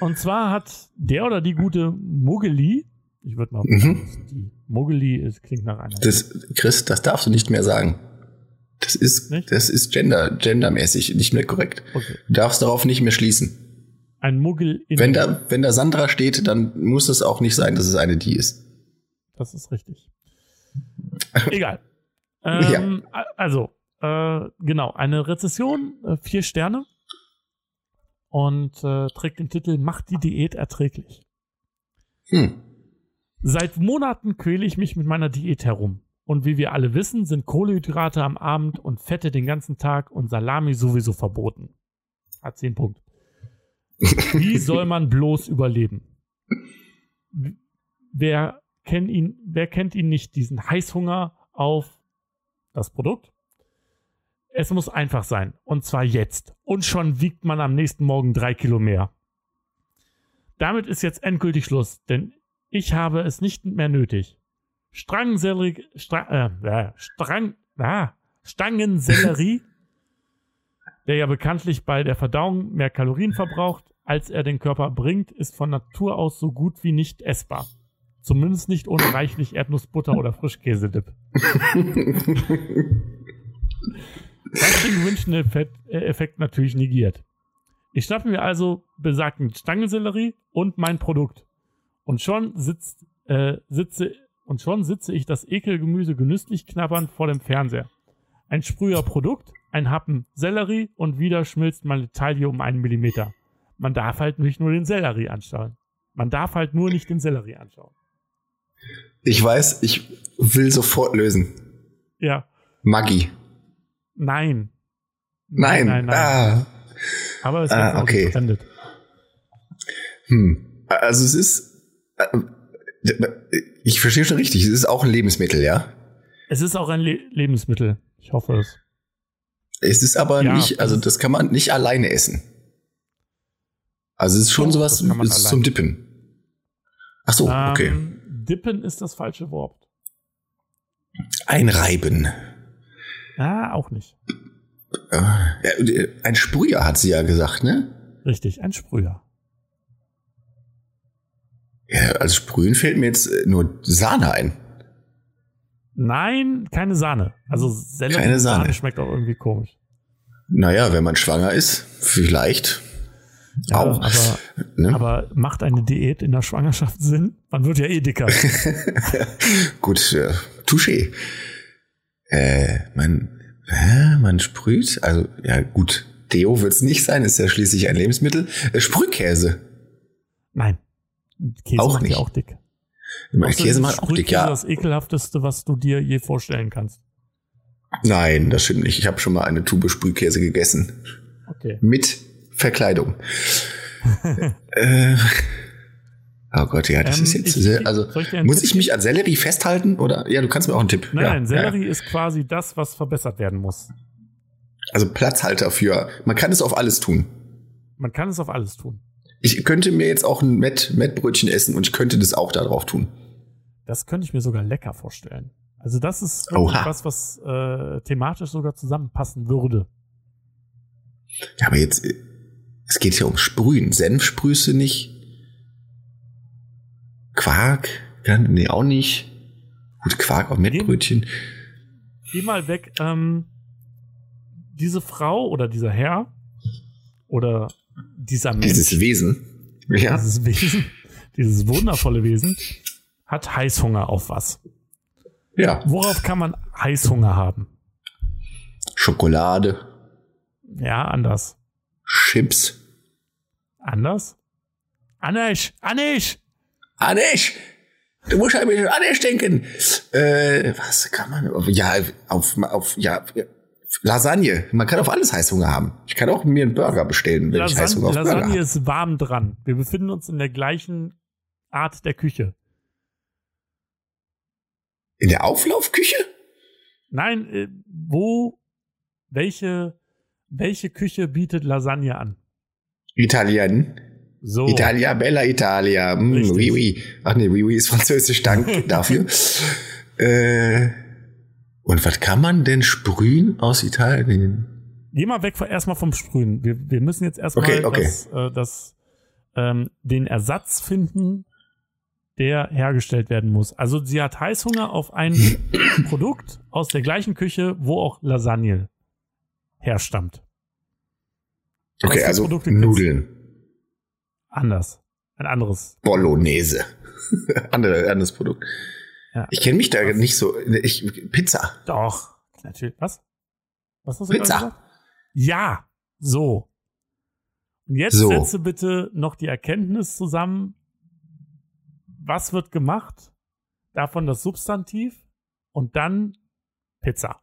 und zwar hat der oder die gute Mogeli, ich würde mal
Mhm.
die Mogeli ist, klingt nach einer.
Das, Chris, das darfst du nicht mehr sagen. Das ist,
Nicht?
das ist gender, gendermäßig nicht mehr korrekt.
okay.
Du darfst darauf nicht mehr schließen.
Ein Muggel in
Wenn da, wenn da Sandra steht, dann muss es auch nicht sein, dass es eine die ist.
Das ist richtig. Egal. Ähm, a- Also, äh, genau, eine Rezession, äh, vier Sterne und äh, trägt den Titel Macht die Diät erträglich.
Hm.
Seit Monaten quäle ich mich mit meiner Diät herum. Und wie wir alle wissen, sind Kohlenhydrate am Abend und Fette den ganzen Tag und Salami sowieso verboten. Hat zehn Punkt. Wie soll man bloß überleben? Wer kennt ihn, wer kennt ihn nicht, diesen Heißhunger auf das Produkt? Es muss einfach sein. Und zwar jetzt. Und schon wiegt man am nächsten Morgen drei Kilo mehr. Damit ist jetzt endgültig Schluss, denn ich habe es nicht mehr nötig. Strangensellerie, Stra äh, Strang, ah, Stangensellerie, der ja bekanntlich bei der Verdauung mehr Kalorien verbraucht, als er den Körper bringt, ist von Natur aus so gut wie nicht essbar. Zumindest nicht ohne reichlich Erdnussbutter oder Frischkäsedip. Was den gewünschten Effekt, äh, natürlich negiert. Ich schnappe mir also besagten Stangensellerie und mein Produkt. Und schon sitzt, äh, sitze, und schon sitze ich das Ekelgemüse genüsslich knabbernd vor dem Fernseher. Ein Sprüher Produkt, ein Happen Sellerie und wieder schmilzt meine Taille um einen Millimeter. Man darf halt nicht nur den Sellerie anschauen. Man darf halt nur nicht den Sellerie anschauen.
Ich weiß, ich will sofort lösen.
Ja.
Maggi.
Nein.
Nein.
Nein, nein.
Ah.
Aber es
Ah, okay.
gespendet.
Hm. Also es ist. äh, Ich verstehe schon richtig. Es ist auch ein Lebensmittel, ja.
Es ist auch ein Le Lebensmittel. Ich hoffe es.
Es ist aber
Ja,
nicht, also
das-
das kann man nicht alleine essen. Also es ist schon sowas zum Dippen. Ach so, okay.
Ähm, Dippen ist das falsche Wort.
Einreiben.
Ah, auch nicht.
Äh, Ein Sprüher hat sie ja gesagt, ne?
Richtig, ein Sprüher.
Ja, als Sprühen fällt mir jetzt äh, nur Sahne ein.
Nein, keine Sahne. Also Sellerie
Keine
Sahne
Sahne.
schmeckt auch irgendwie komisch.
Naja, wenn man schwanger ist, vielleicht. Auch.
Aber,
Ne?
aber macht eine Diät in der Schwangerschaft Sinn? Man wird ja eh dicker.
Gut, äh, touché. Äh, man, hä, man sprüht, also ja gut, Deo wird's nicht sein, ist ja schließlich ein Lebensmittel. Äh, Sprühkäse.
Nein. Käse
Auch
macht
nicht.
ja auch dick.
Mein
Außerdem
Käse
ist
macht auch dick, ja.
das ekelhafteste, was du dir je vorstellen kannst.
Nein, das stimmt nicht. Ich habe schon mal eine Tube Sprühkäse gegessen.
Okay.
Mit Verkleidung. äh, oh Gott, ja, das
Ähm,
ist jetzt
ich-
sehr, also
ich
muss ich mich an Sellerie festhalten oder ja, du kannst mir auch einen Tipp.
Nein,
ja,
nein, Sellerie
Ja.
ist quasi das, was verbessert werden muss.
Also Platzhalter für. Man kann es auf alles tun.
Man kann es auf alles tun.
Ich könnte mir jetzt auch ein Met Mettbrötchen essen und ich könnte das auch da drauf tun.
Das könnte ich mir sogar lecker vorstellen. Also das ist was, was äh, thematisch sogar zusammenpassen würde.
Ja, aber jetzt, es geht ja um Sprühen. Senf sprühst du nicht. Quark? Nee, auch nicht. Gut, Quark auf Mettbrötchen.
Geh mal weg. Ähm, diese Frau oder dieser Herr oder dieser Mensch,
Dieses Wesen. Ja.
dieses Wesen, dieses wundervolle Wesen, hat Heißhunger auf was.
Ja.
Worauf kann man Heißhunger haben?
Schokolade,
Ja, anders.
Chips.
Anders? Anisch! Anisch!
Anisch! Du musst ein bisschen Anisch denken. Äh, was kann man? Ja, auf, auf, ja, Lasagne. Man kann auf alles Heißhunger haben. Ich kann auch mir einen Burger bestellen, wenn ich
Lasagne,
Heißhunger auf Burger
Lasagne ist warm dran. Wir befinden uns in der gleichen Art der Küche.
In der Auflaufküche?
Nein, äh, wo, welche, welche Küche bietet Lasagne an?
Italien.
So.
Italia, Bella Italia. Mm.
Richtig.
oui, oui. Ach nee, oui, oui ist französisch. Dank dafür. äh, und was kann man denn sprühen aus Italien?
Geh mal weg erstmal vom Sprühen. Wir, wir müssen jetzt erstmal
Okay, okay.
das, äh, das, ähm, den Ersatz finden, der hergestellt werden muss. Also sie hat Heißhunger auf ein Produkt aus der gleichen Küche, wo auch Lasagne herstammt. Was
Okay, also? Nudeln.
Anders. Ein anderes.
Bolognese. Andere, anderes Produkt.
Ja.
Ich kenne mich da nicht so. Ich, Pizza.
Doch. Natürlich. Was? Was hast du
Pizza.
gesagt? Ja. So. Und jetzt
So.
setze bitte noch die Erkenntnis zusammen. Was wird gemacht? Davon das Substantiv und dann Pizza.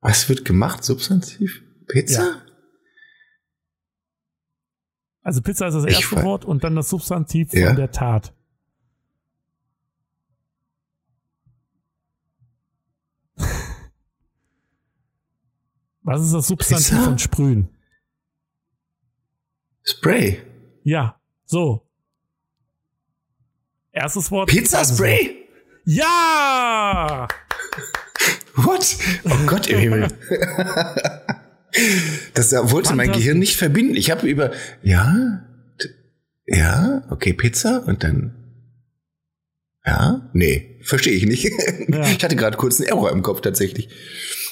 Ah, Was wird gemacht? Substantiv? Pizza?
Ja. Also Pizza ist das
ich
erste Wort und dann das Substantiv
ja.
von der Tat. Was ist das Substantiv
Pizza?
von Sprühen?
Spray.
Ja, so. Erstes Wort.
Pizza Spray.
Ja!
What? Oh Gott im Himmel. Das äh, wollte mein. Gehirn nicht verbinden. Ich habe über, ja, ja, okay, Pizza und dann, ja, nee, verstehe ich nicht. Ich hatte gerade kurz einen Error im Kopf tatsächlich.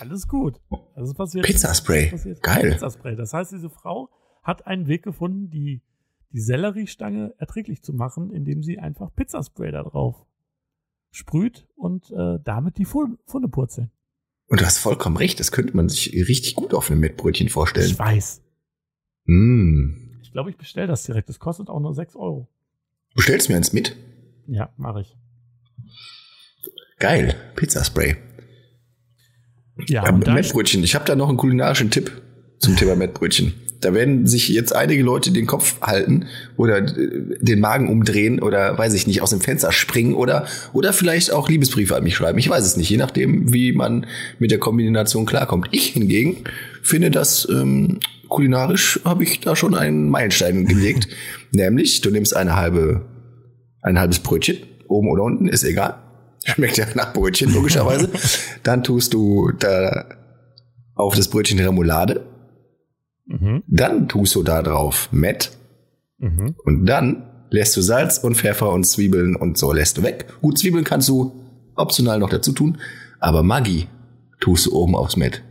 Alles gut. Ist passiert.
Pizzaspray.
Passiert.
Geil.
Pizzaspray. Das heißt, diese Frau hat einen Weg gefunden, die, die Selleriestange erträglich zu machen, indem sie einfach Pizzaspray da drauf sprüht und äh, damit die Fu- Funde purzeln.
Und du hast vollkommen recht, das könnte man sich richtig gut auf einem Mettbrötchen vorstellen.
Ich weiß.
Mm.
Ich glaube, ich bestelle das direkt. Das kostet auch nur 6 Euro.
Du stellst mir eins mit?
Ja, mache ich.
Geil, Pizzaspray.
Ja, da
Mettbrötchen, ich habe da noch einen kulinarischen Tipp zum Thema Mettbrötchen. Da werden sich jetzt einige Leute den Kopf halten oder äh, den Magen umdrehen oder weiß ich nicht, aus dem Fenster springen oder, oder vielleicht auch Liebesbriefe an mich schreiben. Ich weiß es nicht, je nachdem, wie man mit der Kombination klarkommt. Ich hingegen finde das ähm, kulinarisch habe ich da schon einen Meilenstein gelegt. Nämlich, du nimmst eine halbe, ein halbes Brötchen, oben oder unten, ist egal. Schmeckt ja nach Brötchen, logischerweise. Dann tust du da auf das Brötchen Remoulade.
Mhm,
Dann tust du da drauf Mett.
mhm.
Und dann lässt du Salz und Pfeffer und Zwiebeln und so lässt du weg. Gut, Zwiebeln kannst du optional noch dazu tun. Aber Maggi tust du oben aufs Mett.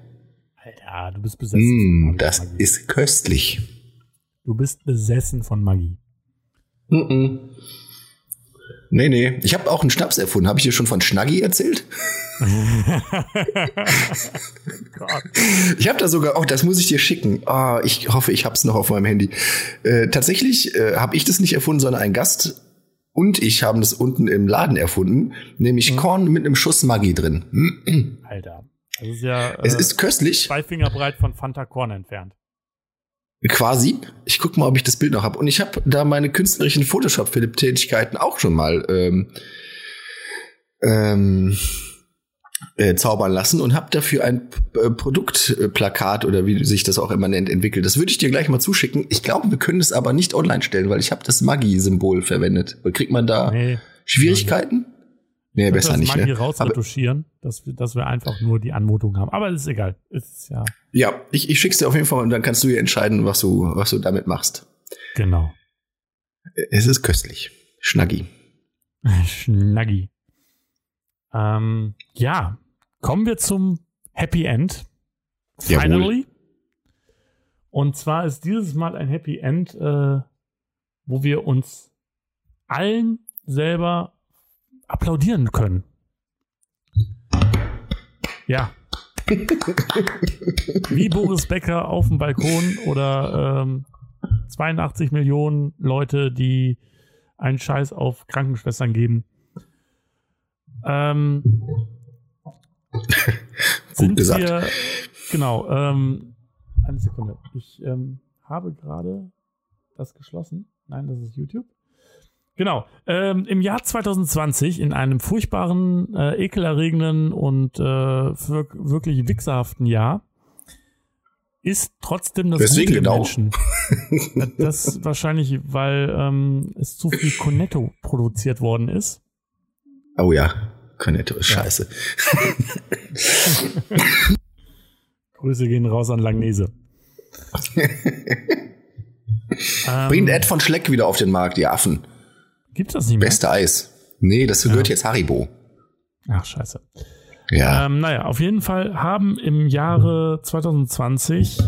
Alter, du bist besessen
Mm,
Maggi.
das ist köstlich.
Du bist besessen von Magie.
Mm -mm. Nee, nee. Ich habe auch einen Schnaps erfunden. Habe ich dir schon von Schnaggi erzählt? Ich habe da sogar, oh, das muss ich dir schicken. Ah, ich hoffe, ich hab's noch auf meinem Handy. Äh, tatsächlich äh, habe ich das nicht erfunden, sondern ein Gast und ich haben das unten im Laden erfunden, nämlich Korn mit einem Schuss Maggi drin.
Alter. Das ist ja äh,
Es ist köstlich,
zwei Finger breit von Fanta Korn entfernt.
Quasi. Ich guck mal, ob ich das Bild noch habe. Und ich habe da meine künstlerischen Photoshop-Philipp-Tätigkeiten auch schon mal ähm, ähm, äh, zaubern lassen und habe dafür ein äh, Produktplakat oder wie sich das auch immer nennt entwickelt. Das würde ich dir gleich mal zuschicken. Ich glaube, wir können es aber nicht online stellen, weil ich habe das Maggi-Symbol verwendet. Kriegt man da
Nee,
Schwierigkeiten? Nee, besser
das
nicht.
Magie
Ne? Aber,
rausretuschieren, dass wir, dass wir einfach nur die Anmutung haben. Aber das ist egal. Ist ja,
ja, ich, ich schick's dir auf jeden Fall und dann kannst du dir entscheiden, was du, was du damit machst.
genau.
Es ist köstlich. Schnaggi.
Schnaggi. Ähm, ja, kommen wir zum Happy End.
Jawohl.
Finally. Und zwar ist dieses Mal ein Happy End, äh, wo wir uns allen selber applaudieren können. Ja. Wie Boris Becker auf dem Balkon oder ähm, 82 Millionen Leute, die einen Scheiß auf Krankenschwestern geben. Ähm, sind
gesagt.
Wir, genau. Ähm, eine Sekunde. Ich ähm, habe gerade das geschlossen. Nein, das ist YouTube. Genau. Ähm, Im Jahr 2020, in einem furchtbaren, äh, ekelerregenden und äh, wirk wirklich wichserhaften Jahr, ist trotzdem das
Weswegen
Gute im
genau?
Menschen. Das wahrscheinlich, weil ähm, es zu viel Cornetto produziert worden ist.
Oh ja, Cornetto ist scheiße.
Grüße gehen raus an Langnese. ähm,
Bringt Ed von Schleck wieder auf den Markt, die Affen.
Gibt's das nicht mehr?
Beste Eis. Nee, das gehört jetzt Haribo.
Ach, scheiße.
Ja.
Ähm, naja, auf jeden Fall haben im Jahre 2020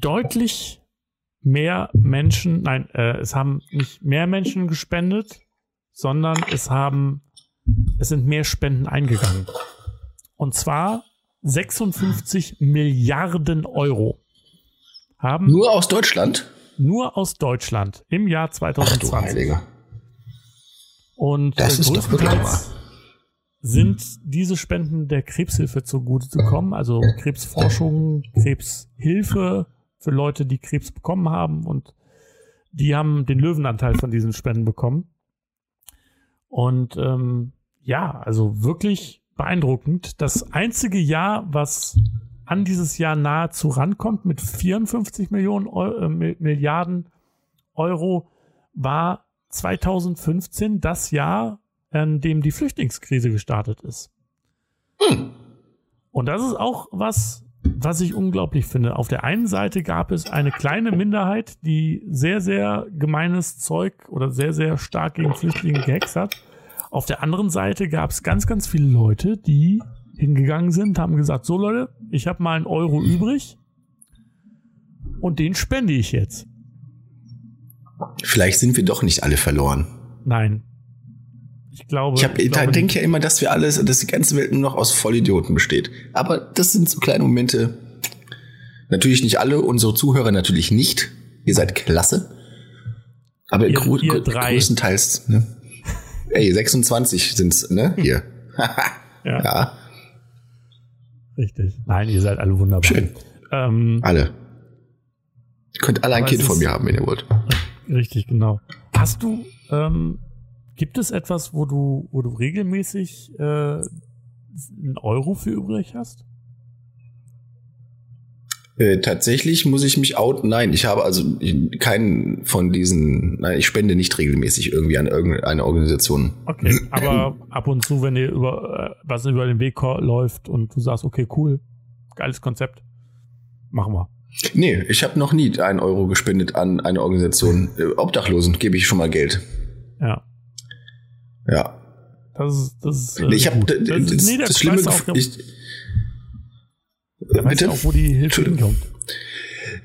deutlich mehr Menschen, nein, äh, es haben nicht mehr Menschen gespendet, sondern es haben, es sind mehr Spenden eingegangen. Und zwar 56 Milliarden Euro haben nur,
Nur aus Deutschland?
aus Deutschland im Jahr
Ach du
2020.
Heiliger.
Und
Das
äh,
ist doch wirklich
größtenteils sind diese Spenden der Krebshilfe zugute zu kommen, also Krebsforschung, Krebshilfe für Leute, die Krebs bekommen haben und die haben den Löwenanteil von diesen Spenden bekommen. Und ähm, ja, also wirklich beeindruckend. Das einzige Jahr, was an dieses Jahr nahezu rankommt mit 54 Millionen Euro, äh, Milliarden Euro, war 2015 das Jahr, in dem die Flüchtlingskrise gestartet ist.
Hm.
Und das ist auch was, was ich unglaublich finde. Auf der einen Seite gab es eine kleine Minderheit, die sehr, sehr gemeines Zeug oder sehr, sehr stark gegen Flüchtlinge gehext hat. Auf der anderen Seite gab es ganz, ganz viele Leute, die hingegangen sind, haben gesagt, so Leute, ich habe mal einen Euro übrig und den spende ich jetzt.
Vielleicht sind wir doch nicht alle verloren.
Nein. Ich glaube.
Ich, hab,
ich glaube
denke ja immer, dass wir alles, dass die ganze Welt nur noch aus Vollidioten besteht. Aber das sind so kleine Momente. Natürlich nicht alle, unsere Zuhörer natürlich nicht. Ihr seid klasse. Aber
Ihr-
grö
ihr
größtenteils, ne? Ey, 26 sind's, ne? Hier.
Ja,
ja,
richtig. Nein, ihr seid alle wunderbar.
schön.
Ähm,
Alle. Ihr könnt alle ein Kind von mir haben, wenn ihr wollt.
Richtig, genau. Hast du, ähm, gibt es etwas, wo du, wo du regelmäßig äh, einen Euro für übrig hast?
Äh, tatsächlich muss ich mich outen. Nein, ich habe also keinen von diesen, nein, ich spende nicht regelmäßig irgendwie an irgendeine Organisation.
Okay, aber ab und zu, wenn dir über äh, was über den Weg läuft und du sagst, okay, cool, geiles Konzept, machen wir.
Nee, ich habe noch nie einen Euro gespendet an eine Organisation. Äh, Obdachlosen gebe ich schon mal Geld.
Ja,
Ja.
das ist, das ist.
Nee, ich habe das,
das, ist- nee,
das
das
schlimme
auch.
Ich,
da
bitte?
auch, wo die Hilfe
Entschuldigung.
hinkommt.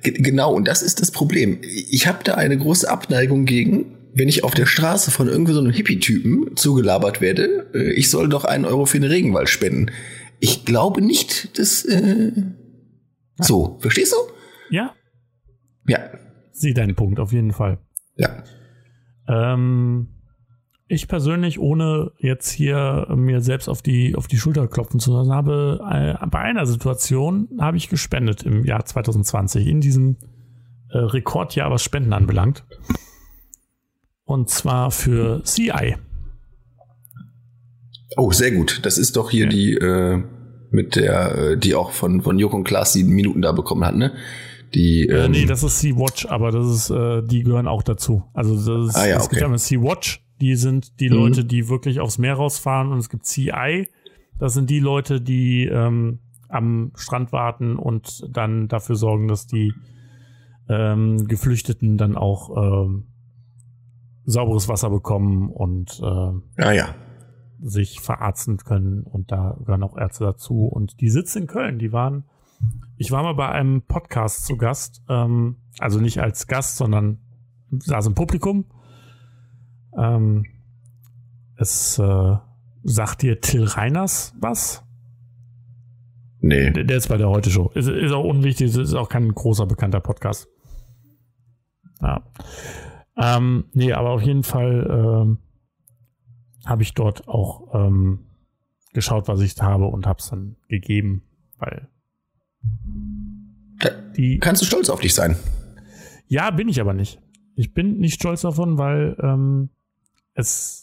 Ge- Genau, und das ist das Problem. Ich habe da eine große Abneigung gegen, wenn ich auf der Straße von irgendwie so einem Hippie-Typen zugelabert werde, äh, ich soll doch einen Euro für den Regenwald spenden. Ich glaube nicht, dass. Äh, so, verstehst du?
Ja,
Ja.
sieh deinen Punkt auf jeden Fall.
Ja.
Ähm, ich persönlich, ohne jetzt hier mir selbst auf die, auf die Schulter klopfen zu lassen, habe äh, bei einer Situation habe ich gespendet im Jahr 2020, in diesem äh, Rekordjahr, was Spenden anbelangt. Und zwar für CI.
Oh, sehr gut. Das ist doch hier
Ja.
die äh, mit der, äh, die auch von, von Joko und Klaas die Minuten da bekommen hat, ne? Die,
Äh,
ähm,
nee, das ist Sea-Watch, aber das ist, äh, die gehören auch dazu. Also das ist,
Ah ja,
es gibt
okay.
einmal Sea-Watch, die sind die
Mhm.
Leute, die wirklich aufs Meer rausfahren und es gibt CI, das sind die Leute, die ähm, am Strand warten und dann dafür sorgen, dass die ähm, Geflüchteten dann auch ähm, sauberes Wasser bekommen und äh,
ah ja.
sich verarzten können und da gehören auch Ärzte dazu und die sitzen in Köln, die waren ich war mal bei einem Podcast zu Gast, ähm, also nicht als Gast, sondern saß im Publikum. Ähm, es äh, sagt dir Till Reiners was?
Nee.
Der, der ist bei der Heute Show. Ist, ist auch unwichtig, es ist auch kein großer bekannter Podcast. Ja. Ähm, nee, aber auf jeden Fall ähm, habe ich dort auch ähm, geschaut, was ich habe und habe es dann gegeben, weil
Da
die
kannst du stolz auf dich sein.
Ja, bin ich aber nicht. Ich bin nicht stolz davon, weil ähm, es.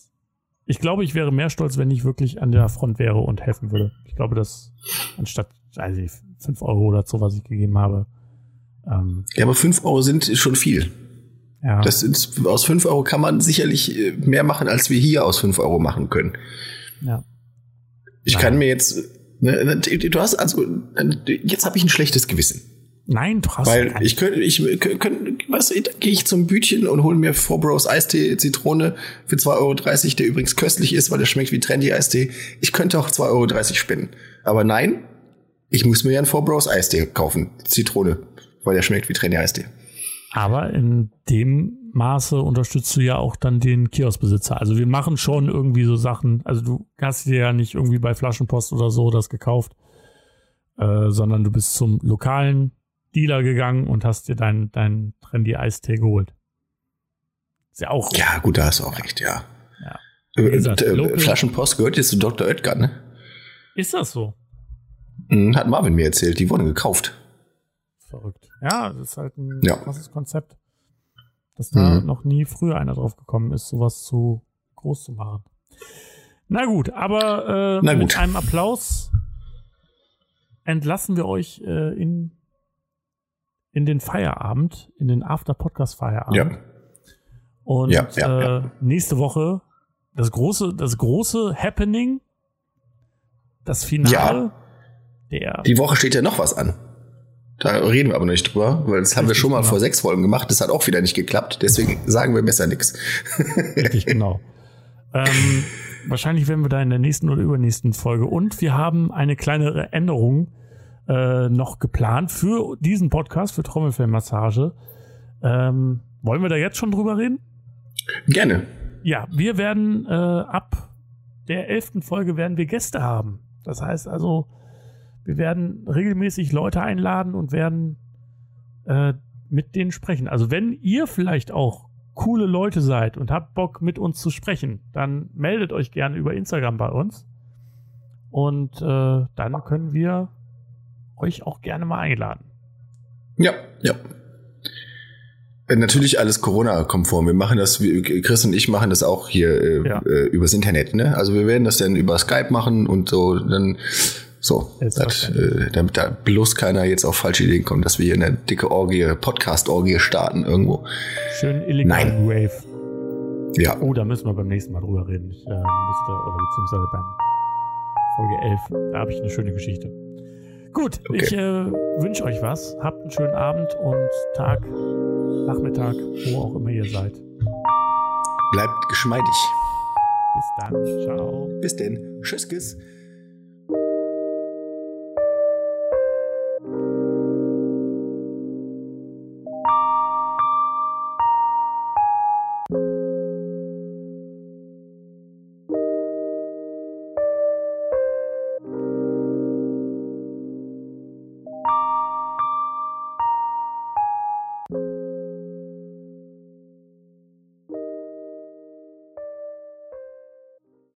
Ich glaube, ich wäre mehr stolz, wenn ich wirklich an der Front wäre und helfen würde. Ich glaube, dass anstatt also 5 Euro oder so, was ich gegeben habe, ähm,
Ja, aber fünf Euro sind schon viel.
ja,
Das sind, aus fünf Euro kann man sicherlich äh, mehr machen, als wir hier aus fünf Euro machen können.
ja.
Ich
Nein.
kann mir jetzt, du hast also, jetzt habe ich ein schlechtes Gewissen.
Nein, du hast
Weil ich könnte, ich könnte, was, da gehe ich zum Bütchen und hole mir Four Bros Eistee Zitrone für 2,30 Euro, der übrigens köstlich ist, weil der schmeckt wie Trendy Eistee. Ich könnte auch 2,30 Euro spenden. Aber nein, ich muss mir ja einen Four Bros Eistee kaufen, Zitrone, weil der schmeckt wie Trendy Eistee.
Aber in dem Maße unterstützt du ja auch dann den Kioskbesitzer. Also wir machen schon irgendwie so Sachen. Also du hast dir ja nicht irgendwie bei Flaschenpost oder so das gekauft, äh, sondern du bist zum lokalen Dealer gegangen und hast dir deinen dein trendy Eistee geholt. Ist ja auch.
Ja, gut, da hast du auch recht, ja.
Ja.
Äh,
gesagt,
äh, Flaschenpost gehört jetzt zu Dr. Oetker, ne?
Ist das so?
Mhm, Hat Marvin mir erzählt, die wurden gekauft.
Verrückt. Ja, das ist halt ein
Ja.
krasses Konzept. Dass da
Mhm.
noch nie früher einer drauf gekommen ist, sowas zu groß zu machen. Na gut, aber äh,
Na
mit
gut.
einem Applaus entlassen wir euch äh, in, in den Feierabend, in den After-Podcast-Feierabend.
Ja.
Und
Ja, ja,
äh,
ja.
nächste Woche das große, das große Happening, das Finale der
Die Woche steht ja noch was an. Da reden wir aber noch nicht drüber, weil das haben wir schon mal
genau.
vor sechs Folgen gemacht. Das hat auch wieder nicht geklappt. Deswegen sagen wir besser nichts.
Richtig, genau. ähm, wahrscheinlich werden wir da in der nächsten oder übernächsten Folge. Und wir haben eine kleine Änderung äh, noch geplant für diesen Podcast, für Trommelfellmassage. Ähm, wollen wir da jetzt schon drüber reden?
Gerne.
Ja, wir werden äh, ab der elften Folge werden wir Gäste haben. Das heißt also, wir werden regelmäßig Leute einladen und werden äh, mit denen sprechen. Also wenn ihr vielleicht auch coole Leute seid und habt Bock mit uns zu sprechen, dann meldet euch gerne über Instagram bei uns. Und äh, dann können wir euch auch gerne mal einladen.
Ja, ja. Äh, Natürlich alles Corona-konform. Wir machen das, Chris und ich machen das auch hier äh,
Ja.
äh, übers Internet. Ne? Also wir werden das dann über Skype machen und so. Dann so,
Selbstverständlich.
äh, damit da bloß keiner jetzt auf falsche Ideen kommt, dass wir hier eine dicke Orgie, Podcast-Orgie starten irgendwo.
Schön illegalen Wave.
Ja,
Oh, da müssen wir beim nächsten Mal drüber reden. Ich äh, müsste, oder beziehungsweise beim Folge 11, da habe ich eine schöne Geschichte. Gut,
Okay.
ich äh, wünsche euch was. Habt einen schönen Abend und Tag, Nachmittag, wo auch immer ihr seid.
bleibt geschmeidig.
Bis dann. Ciao.
Bis denn. Tschüss, Kiss.